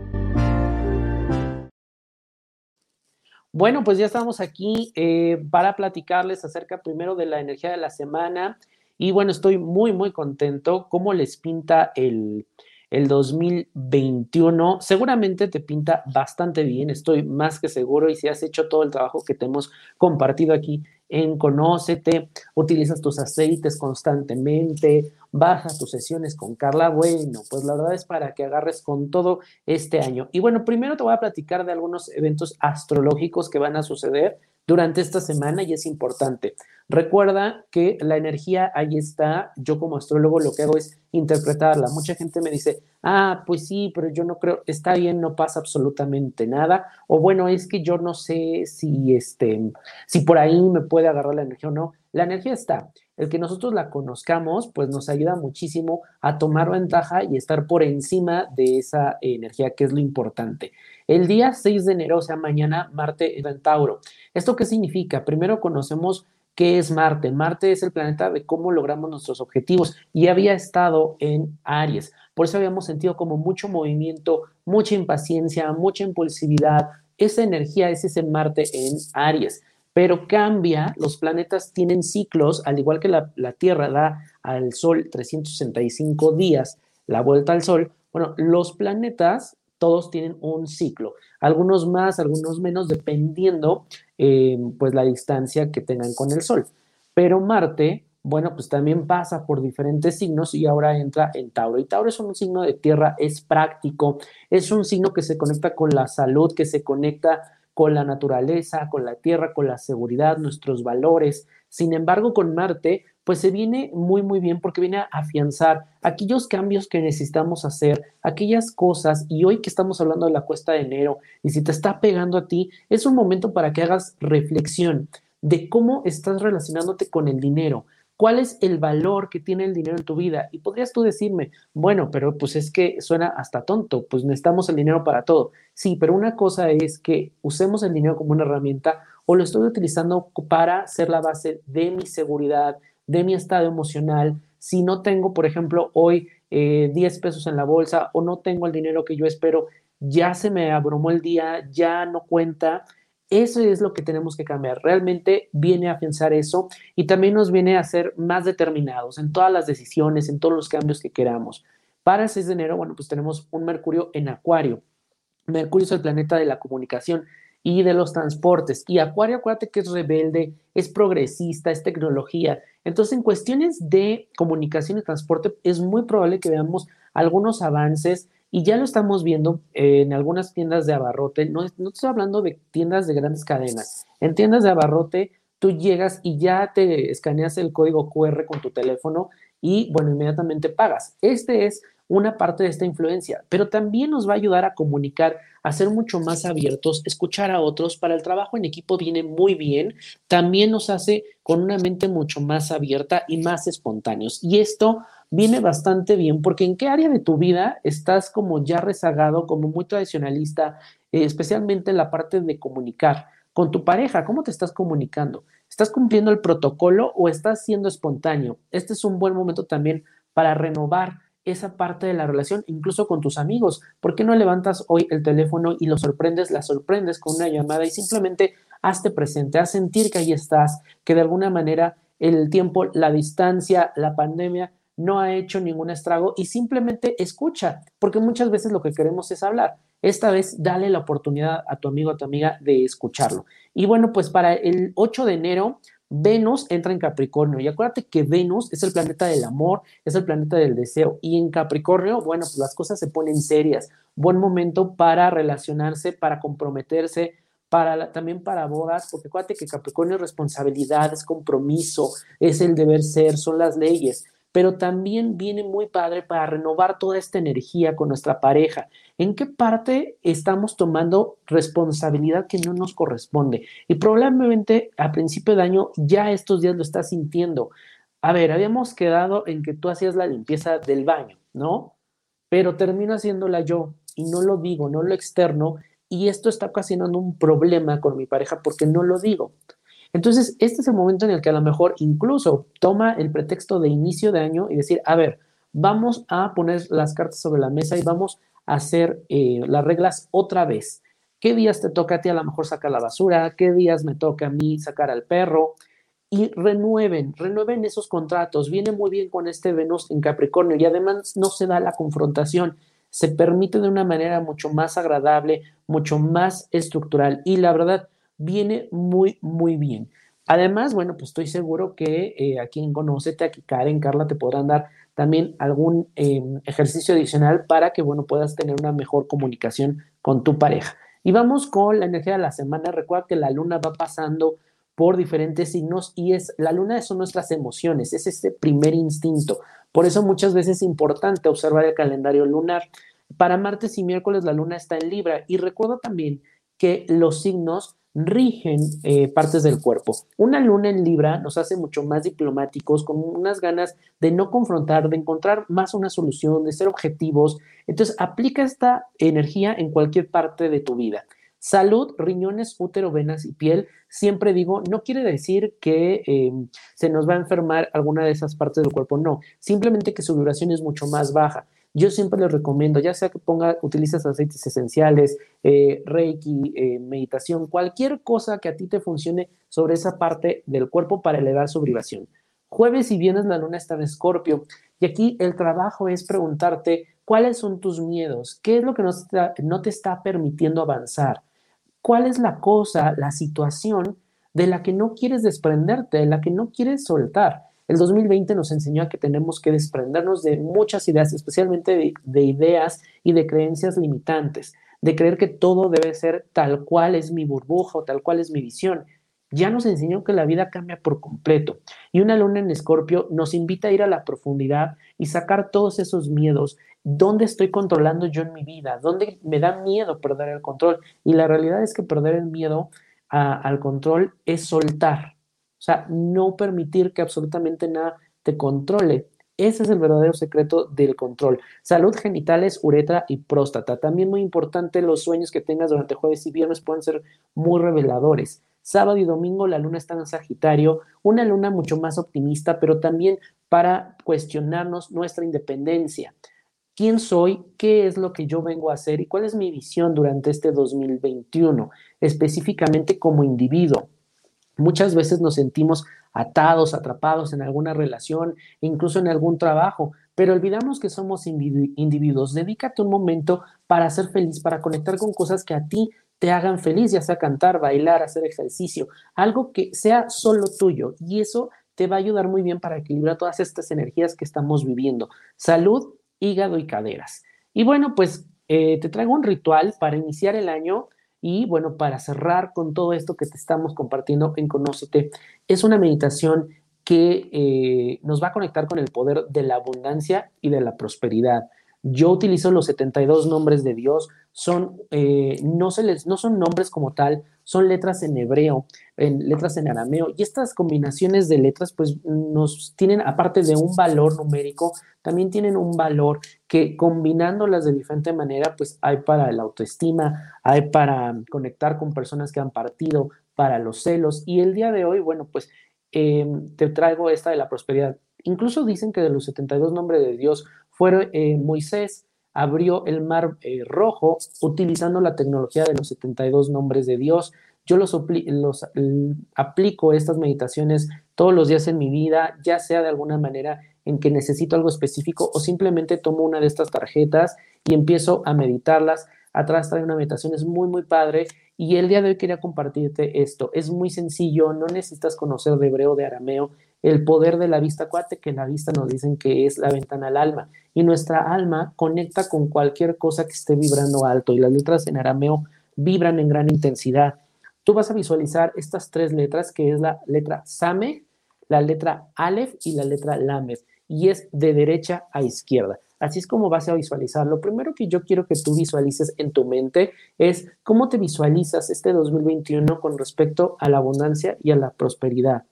Bueno, pues ya estamos aquí eh, para platicarles acerca primero de la energía de la semana. Y bueno, estoy muy, muy contento. ¿Cómo les pinta el, el 2021? Seguramente te pinta bastante bien, estoy más que seguro. Y si has hecho todo el trabajo que te hemos compartido aquí en Conócete, utilizas tus aceites constantemente, bajas tus sesiones con Carla, bueno, pues la verdad es para que agarres con todo este año. Y bueno, primero te voy a platicar de algunos eventos astrológicos que van a suceder durante esta semana y es importante. Recuerda que la energía ahí está. Yo como astrólogo lo que hago es interpretarla. Mucha gente me dice, ah, pues sí, pero yo no creo, está bien, no pasa absolutamente nada. O bueno, es que yo no sé si, este, si por ahí me puede agarrar la energía o no. La energía está. El que nosotros la conozcamos, pues nos ayuda muchísimo a tomar ventaja y estar por encima de esa energía, que es lo importante. El día 6 de enero, o sea, mañana, Marte en Tauro. ¿Esto qué significa? Primero conocemos qué es Marte. Marte es el planeta de cómo logramos nuestros objetivos y había estado en Aries. Por eso habíamos sentido como mucho movimiento, mucha impaciencia, mucha impulsividad. Esa energía es ese Marte en Aries. Pero cambia, los planetas tienen ciclos, al igual que la, la Tierra da al Sol 365 días la vuelta al Sol. Bueno, los planetas todos tienen un ciclo, algunos más, algunos menos, dependiendo eh, pues la distancia que tengan con el Sol. Pero Marte, bueno, pues también pasa por diferentes signos y ahora entra en Tauro. Y Tauro es un signo de tierra, es práctico, es un signo que se conecta con la salud, que se conecta con la naturaleza, con la tierra, con la seguridad, nuestros valores. Sin embargo, con Marte, pues se viene muy, muy bien porque viene a afianzar aquellos cambios que necesitamos hacer, aquellas cosas, y hoy que estamos hablando de la cuesta de enero, y si te está pegando a ti, es un momento para que hagas reflexión de cómo estás relacionándote con el dinero, cuál es el valor que tiene el dinero en tu vida. Y podrías tú decirme, bueno, pero pues es que suena hasta tonto, pues necesitamos el dinero para todo. Sí, pero una cosa es que usemos el dinero como una herramienta o lo estoy utilizando para ser la base de mi seguridad, de mi estado emocional. Si no tengo, por ejemplo, hoy 10 eh, pesos en la bolsa o no tengo el dinero que yo espero, ya se me abrumó el día, ya no cuenta. Eso es lo que tenemos que cambiar. Realmente viene a pensar eso y también nos viene a ser más determinados en todas las decisiones, en todos los cambios que queramos. Para el 6 de enero, bueno, pues tenemos un Mercurio en Acuario. Mercurio es el planeta de la comunicación y de los transportes. Y Acuario, acuérdate que es rebelde, es progresista, es tecnología. Entonces, en cuestiones de comunicación y transporte, es muy probable que veamos algunos avances y ya lo estamos viendo en algunas tiendas de abarrote. No, no estoy hablando de tiendas de grandes cadenas. En tiendas de abarrote, tú llegas y ya te escaneas el código QR con tu teléfono y, bueno, inmediatamente pagas. Este es una parte de esta influencia, pero también nos va a ayudar a comunicar, a ser mucho más abiertos, escuchar a otros. Para el trabajo en equipo viene muy bien, también nos hace con una mente mucho más abierta y más espontáneos. Y esto viene bastante bien porque en qué área de tu vida estás como ya rezagado, como muy tradicionalista, eh, especialmente en la parte de comunicar con tu pareja, ¿cómo te estás comunicando? ¿Estás cumpliendo el protocolo o estás siendo espontáneo? Este es un buen momento también para renovar esa parte de la relación, incluso con tus amigos. ¿Por qué no levantas hoy el teléfono y lo sorprendes, la sorprendes con una llamada y simplemente hazte presente, haz sentir que ahí estás, que de alguna manera el tiempo, la distancia, la pandemia no ha hecho ningún estrago y simplemente escucha, porque muchas veces lo que queremos es hablar. Esta vez dale la oportunidad a tu amigo o a tu amiga de escucharlo. Y bueno, pues para el 8 de enero Venus entra en Capricornio y acuérdate que Venus es el planeta del amor, es el planeta del deseo y en Capricornio, bueno, pues las cosas se ponen serias. Buen momento para relacionarse, para comprometerse, para también para bodas, porque acuérdate que Capricornio es responsabilidad, es compromiso, es el deber ser, son las leyes pero también viene muy padre para renovar toda esta energía con nuestra pareja. ¿En qué parte estamos tomando responsabilidad que no nos corresponde? Y probablemente a principio de año ya estos días lo estás sintiendo. A ver, habíamos quedado en que tú hacías la limpieza del baño, ¿no? Pero termino haciéndola yo y no lo digo, no lo externo y esto está ocasionando un problema con mi pareja porque no lo digo. Entonces, este es el momento en el que a lo mejor incluso toma el pretexto de inicio de año y decir, a ver, vamos a poner las cartas sobre la mesa y vamos hacer eh, las reglas otra vez. ¿Qué días te toca a ti a lo mejor sacar la basura? ¿Qué días me toca a mí sacar al perro? Y renueven, renueven esos contratos. Viene muy bien con este Venus en Capricornio y además no se da la confrontación. Se permite de una manera mucho más agradable, mucho más estructural y la verdad viene muy, muy bien. Además, bueno, pues estoy seguro que eh, a quien conoce, aquí Karen, Carla, te podrán dar también algún em, ejercicio adicional para que, bueno, puedas tener una mejor comunicación con tu pareja. Y vamos con la energía de la semana. Recuerda que la luna va pasando por diferentes signos y es la luna son nuestras emociones, es ese primer instinto. Por eso muchas veces es importante observar el calendario lunar. Para martes y miércoles la luna está en Libra y recuerda también que los signos rigen eh, partes del cuerpo. Una luna en Libra nos hace mucho más diplomáticos, con unas ganas de no confrontar, de encontrar más una solución, de ser objetivos. Entonces, aplica esta energía en cualquier parte de tu vida. Salud, riñones, útero, venas y piel. Siempre digo, no quiere decir que eh, se nos va a enfermar alguna de esas partes del cuerpo, no. Simplemente que su duración es mucho más baja. Yo siempre les recomiendo, ya sea que ponga, utilices aceites esenciales, eh, reiki, eh, meditación, cualquier cosa que a ti te funcione sobre esa parte del cuerpo para elevar su vibración. Jueves y viernes la luna está en escorpio y aquí el trabajo es preguntarte cuáles son tus miedos, qué es lo que no, no te está permitiendo avanzar, cuál es la cosa, la situación de la que no quieres desprenderte, de la que no quieres soltar. El 2020 nos enseñó a que tenemos que desprendernos de muchas ideas, especialmente de, ideas y de creencias limitantes, de creer que todo debe ser tal cual es mi burbuja o tal cual es mi visión. Ya nos enseñó que la vida cambia por completo y una luna en escorpio nos invita a ir a la profundidad y sacar todos esos miedos. ¿Dónde estoy controlando yo en mi vida? ¿Dónde me da miedo perder el control? Y la realidad es que perder el miedo al control es soltar, sea, no permitir que absolutamente nada te controle. Ese es el verdadero secreto del control. Salud genitales, uretra y próstata. También muy importante, los sueños que tengas durante jueves y viernes pueden ser muy reveladores. Sábado y domingo la luna está en Sagitario, una luna mucho más optimista, pero también para cuestionarnos nuestra independencia. ¿Quién soy? ¿Qué es lo que yo vengo a hacer? ¿Y cuál es mi visión durante este 2021? Específicamente como individuo. Muchas veces nos sentimos atados, atrapados en alguna relación, incluso en algún trabajo, pero olvidamos que somos individuos. Dedícate un momento para ser feliz, para conectar con cosas que a ti te hagan feliz, ya sea cantar, bailar, hacer ejercicio, algo que sea solo tuyo. Y eso te va a ayudar muy bien para equilibrar todas estas energías que estamos viviendo. Salud, hígado y caderas. Y bueno, pues eh, te traigo un ritual para iniciar el año y bueno, para cerrar con todo esto que te estamos compartiendo en Conócete, es una meditación que eh, nos va a conectar con el poder de la abundancia y de la prosperidad. Yo utilizo los 72 nombres de Dios, son, eh, no, se les, no son nombres como tal, son letras en hebreo, en letras en arameo, y estas combinaciones de letras pues nos tienen, aparte de un valor numérico, también tienen un valor que combinándolas de diferente manera, pues hay para la autoestima, hay para conectar con personas que han partido, para los celos, y el día de hoy, bueno, pues em, te traigo esta de la prosperidad. Incluso dicen que de los 72 nombres de Dios, fueron eh, Moisés abrió el mar eh, rojo utilizando la tecnología de los 72 nombres de Dios. Yo los, los aplico estas meditaciones todos los días en mi vida, ya sea de alguna manera en que necesito algo específico o simplemente tomo una de estas tarjetas y empiezo a meditarlas. Atrás trae una meditación, es muy, muy padre. Y el día de hoy quería compartirte esto. Es muy sencillo, no necesitas conocer de hebreo, de arameo, el poder de la vista. Acuérdate que la vista nos dicen que es la ventana al alma y nuestra alma conecta con cualquier cosa que esté vibrando alto y las letras en arameo vibran en gran intensidad. Tú vas a visualizar estas tres letras que es la letra Same, la letra Aleph y la letra Lamed y es de derecha a izquierda. Así es como vas a visualizar. Lo primero que yo quiero que tú visualices en tu mente es cómo te visualizas este 2021 con respecto a la abundancia y a la prosperidad.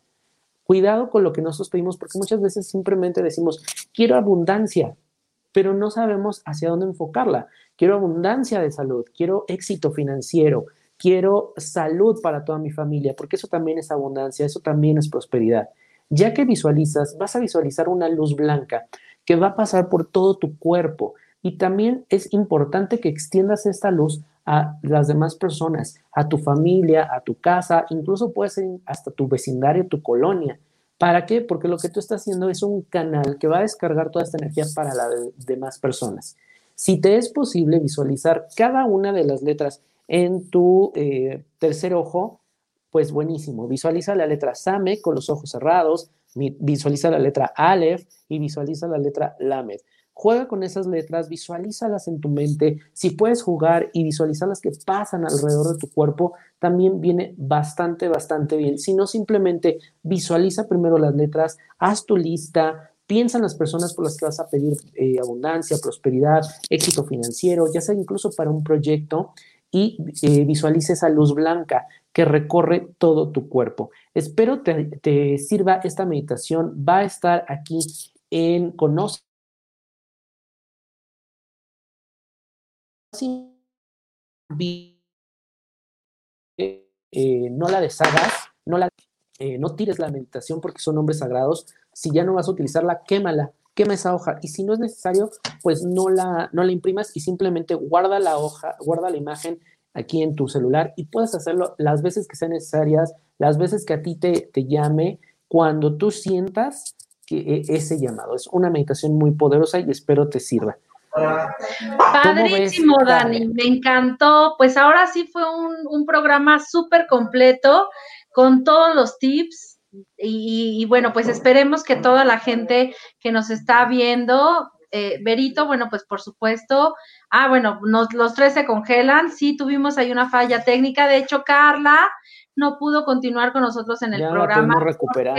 Cuidado con lo que nosotros pedimos, porque muchas veces simplemente decimos, quiero abundancia, pero no sabemos hacia dónde enfocarla. Quiero abundancia de salud, quiero éxito financiero, quiero salud para toda mi familia, porque eso también es abundancia, eso también es prosperidad. Ya que visualizas, vas a visualizar una luz blanca que va a pasar por todo tu cuerpo. Y también es importante que extiendas esta luz a las demás personas, a tu familia, a tu casa, incluso puede ser hasta tu vecindario, tu colonia. ¿Para qué? Porque lo que tú estás haciendo es un canal que va a descargar toda esta energía para las demás personas. Si te es posible visualizar cada una de las letras en tu eh, tercer ojo, pues buenísimo. Visualiza la letra Same con los ojos cerrados, visualiza la letra Aleph y visualiza la letra Lamed. Juega con esas letras, visualízalas en tu mente. Si puedes jugar y visualizar las que pasan alrededor de tu cuerpo, también viene bastante, bastante bien. Si no, simplemente visualiza primero las letras, haz tu lista, piensa en las personas por las que vas a pedir eh, abundancia, prosperidad, éxito financiero, ya sea incluso para un proyecto, y eh, visualiza esa luz blanca que recorre todo tu cuerpo. Espero te, te sirva esta meditación. Va a estar aquí en Conoce eh, no la deshagas, no, la, eh, no tires la meditación porque son nombres sagrados. Si ya no vas a utilizarla, quémala, quema esa hoja. Y si no es necesario, pues no la, no la imprimas y simplemente guarda la hoja, guarda la imagen aquí en tu celular y puedes hacerlo las veces que sean necesarias, las veces que a ti te, te llame, cuando tú sientas que e, ese llamado. Es una meditación muy poderosa y espero te sirva. Padrísimo, Dani, me encantó. Pues ahora sí fue un, programa súper completo con todos los tips. Y, bueno, pues esperemos que toda la gente que nos está viendo, eh, Berito, bueno, pues por supuesto. Ah, bueno, los tres se congelan. Sí, tuvimos ahí una falla técnica. De hecho, Carla no pudo continuar con nosotros en el programa. recuperar.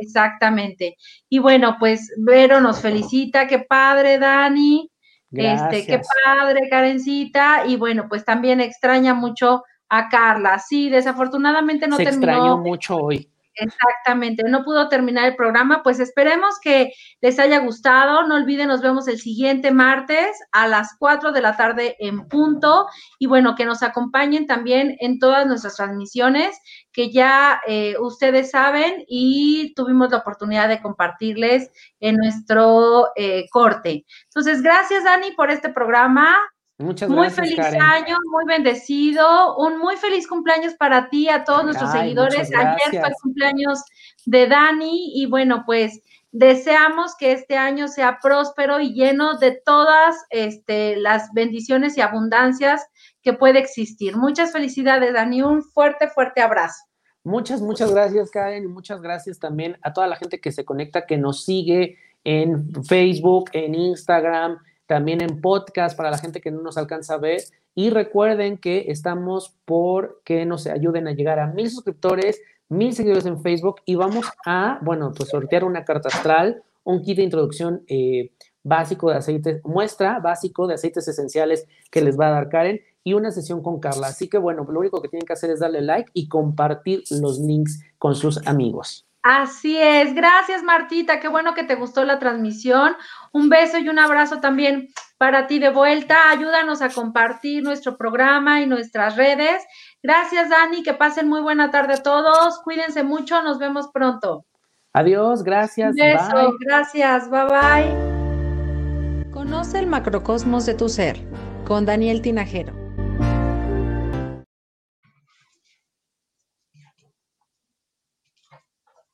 exactamente. Y bueno, pues Vero nos felicita. Qué padre, Dani. Este, qué padre, Karencita. Y bueno, pues también extraña mucho a Carla. Sí, desafortunadamente no Se terminó. extrañó mucho hoy. Exactamente, no pudo terminar el programa, pues esperemos que les haya gustado. No olviden, nos vemos el siguiente martes a las 4 de la tarde en punto. Y bueno, que nos acompañen también en todas nuestras transmisiones, que ya eh, ustedes saben y tuvimos la oportunidad de compartirles en nuestro eh, corte. Entonces, gracias Dani por este programa. Muchas muy gracias. feliz año, muy bendecido. Un muy feliz cumpleaños para ti, a todos nuestros seguidores. Ayer fue el cumpleaños de Dani y bueno, pues deseamos que este año sea próspero y lleno de todas este, las bendiciones y abundancias que puede existir. Muchas felicidades, Dani. Un fuerte, fuerte abrazo. Muchas, muchas gracias, Karen, y muchas gracias también a toda la gente que se conecta, que nos sigue en Facebook, en Instagram, también en podcast para la gente que no nos alcanza a ver. Y recuerden que estamos por que nos ayuden a llegar a mil suscriptores, mil seguidores en Facebook y vamos a, bueno, pues sortear una carta astral, un kit de introducción eh, básico de aceites, muestra básico de aceites esenciales que les va a dar Karen y una sesión con Carla. Así que bueno, lo único que tienen que hacer es darle like y compartir los links con sus amigos. Así es, gracias Martita, qué bueno que te gustó la transmisión. Un beso y un abrazo también para ti de vuelta. Ayúdanos a compartir nuestro programa y nuestras redes. Gracias Dani, que pasen muy buena tarde a todos. Cuídense mucho, nos vemos pronto. Adiós, gracias. Un beso, gracias, bye bye. Conoce el macrocosmos de tu ser con Daniel Tinajero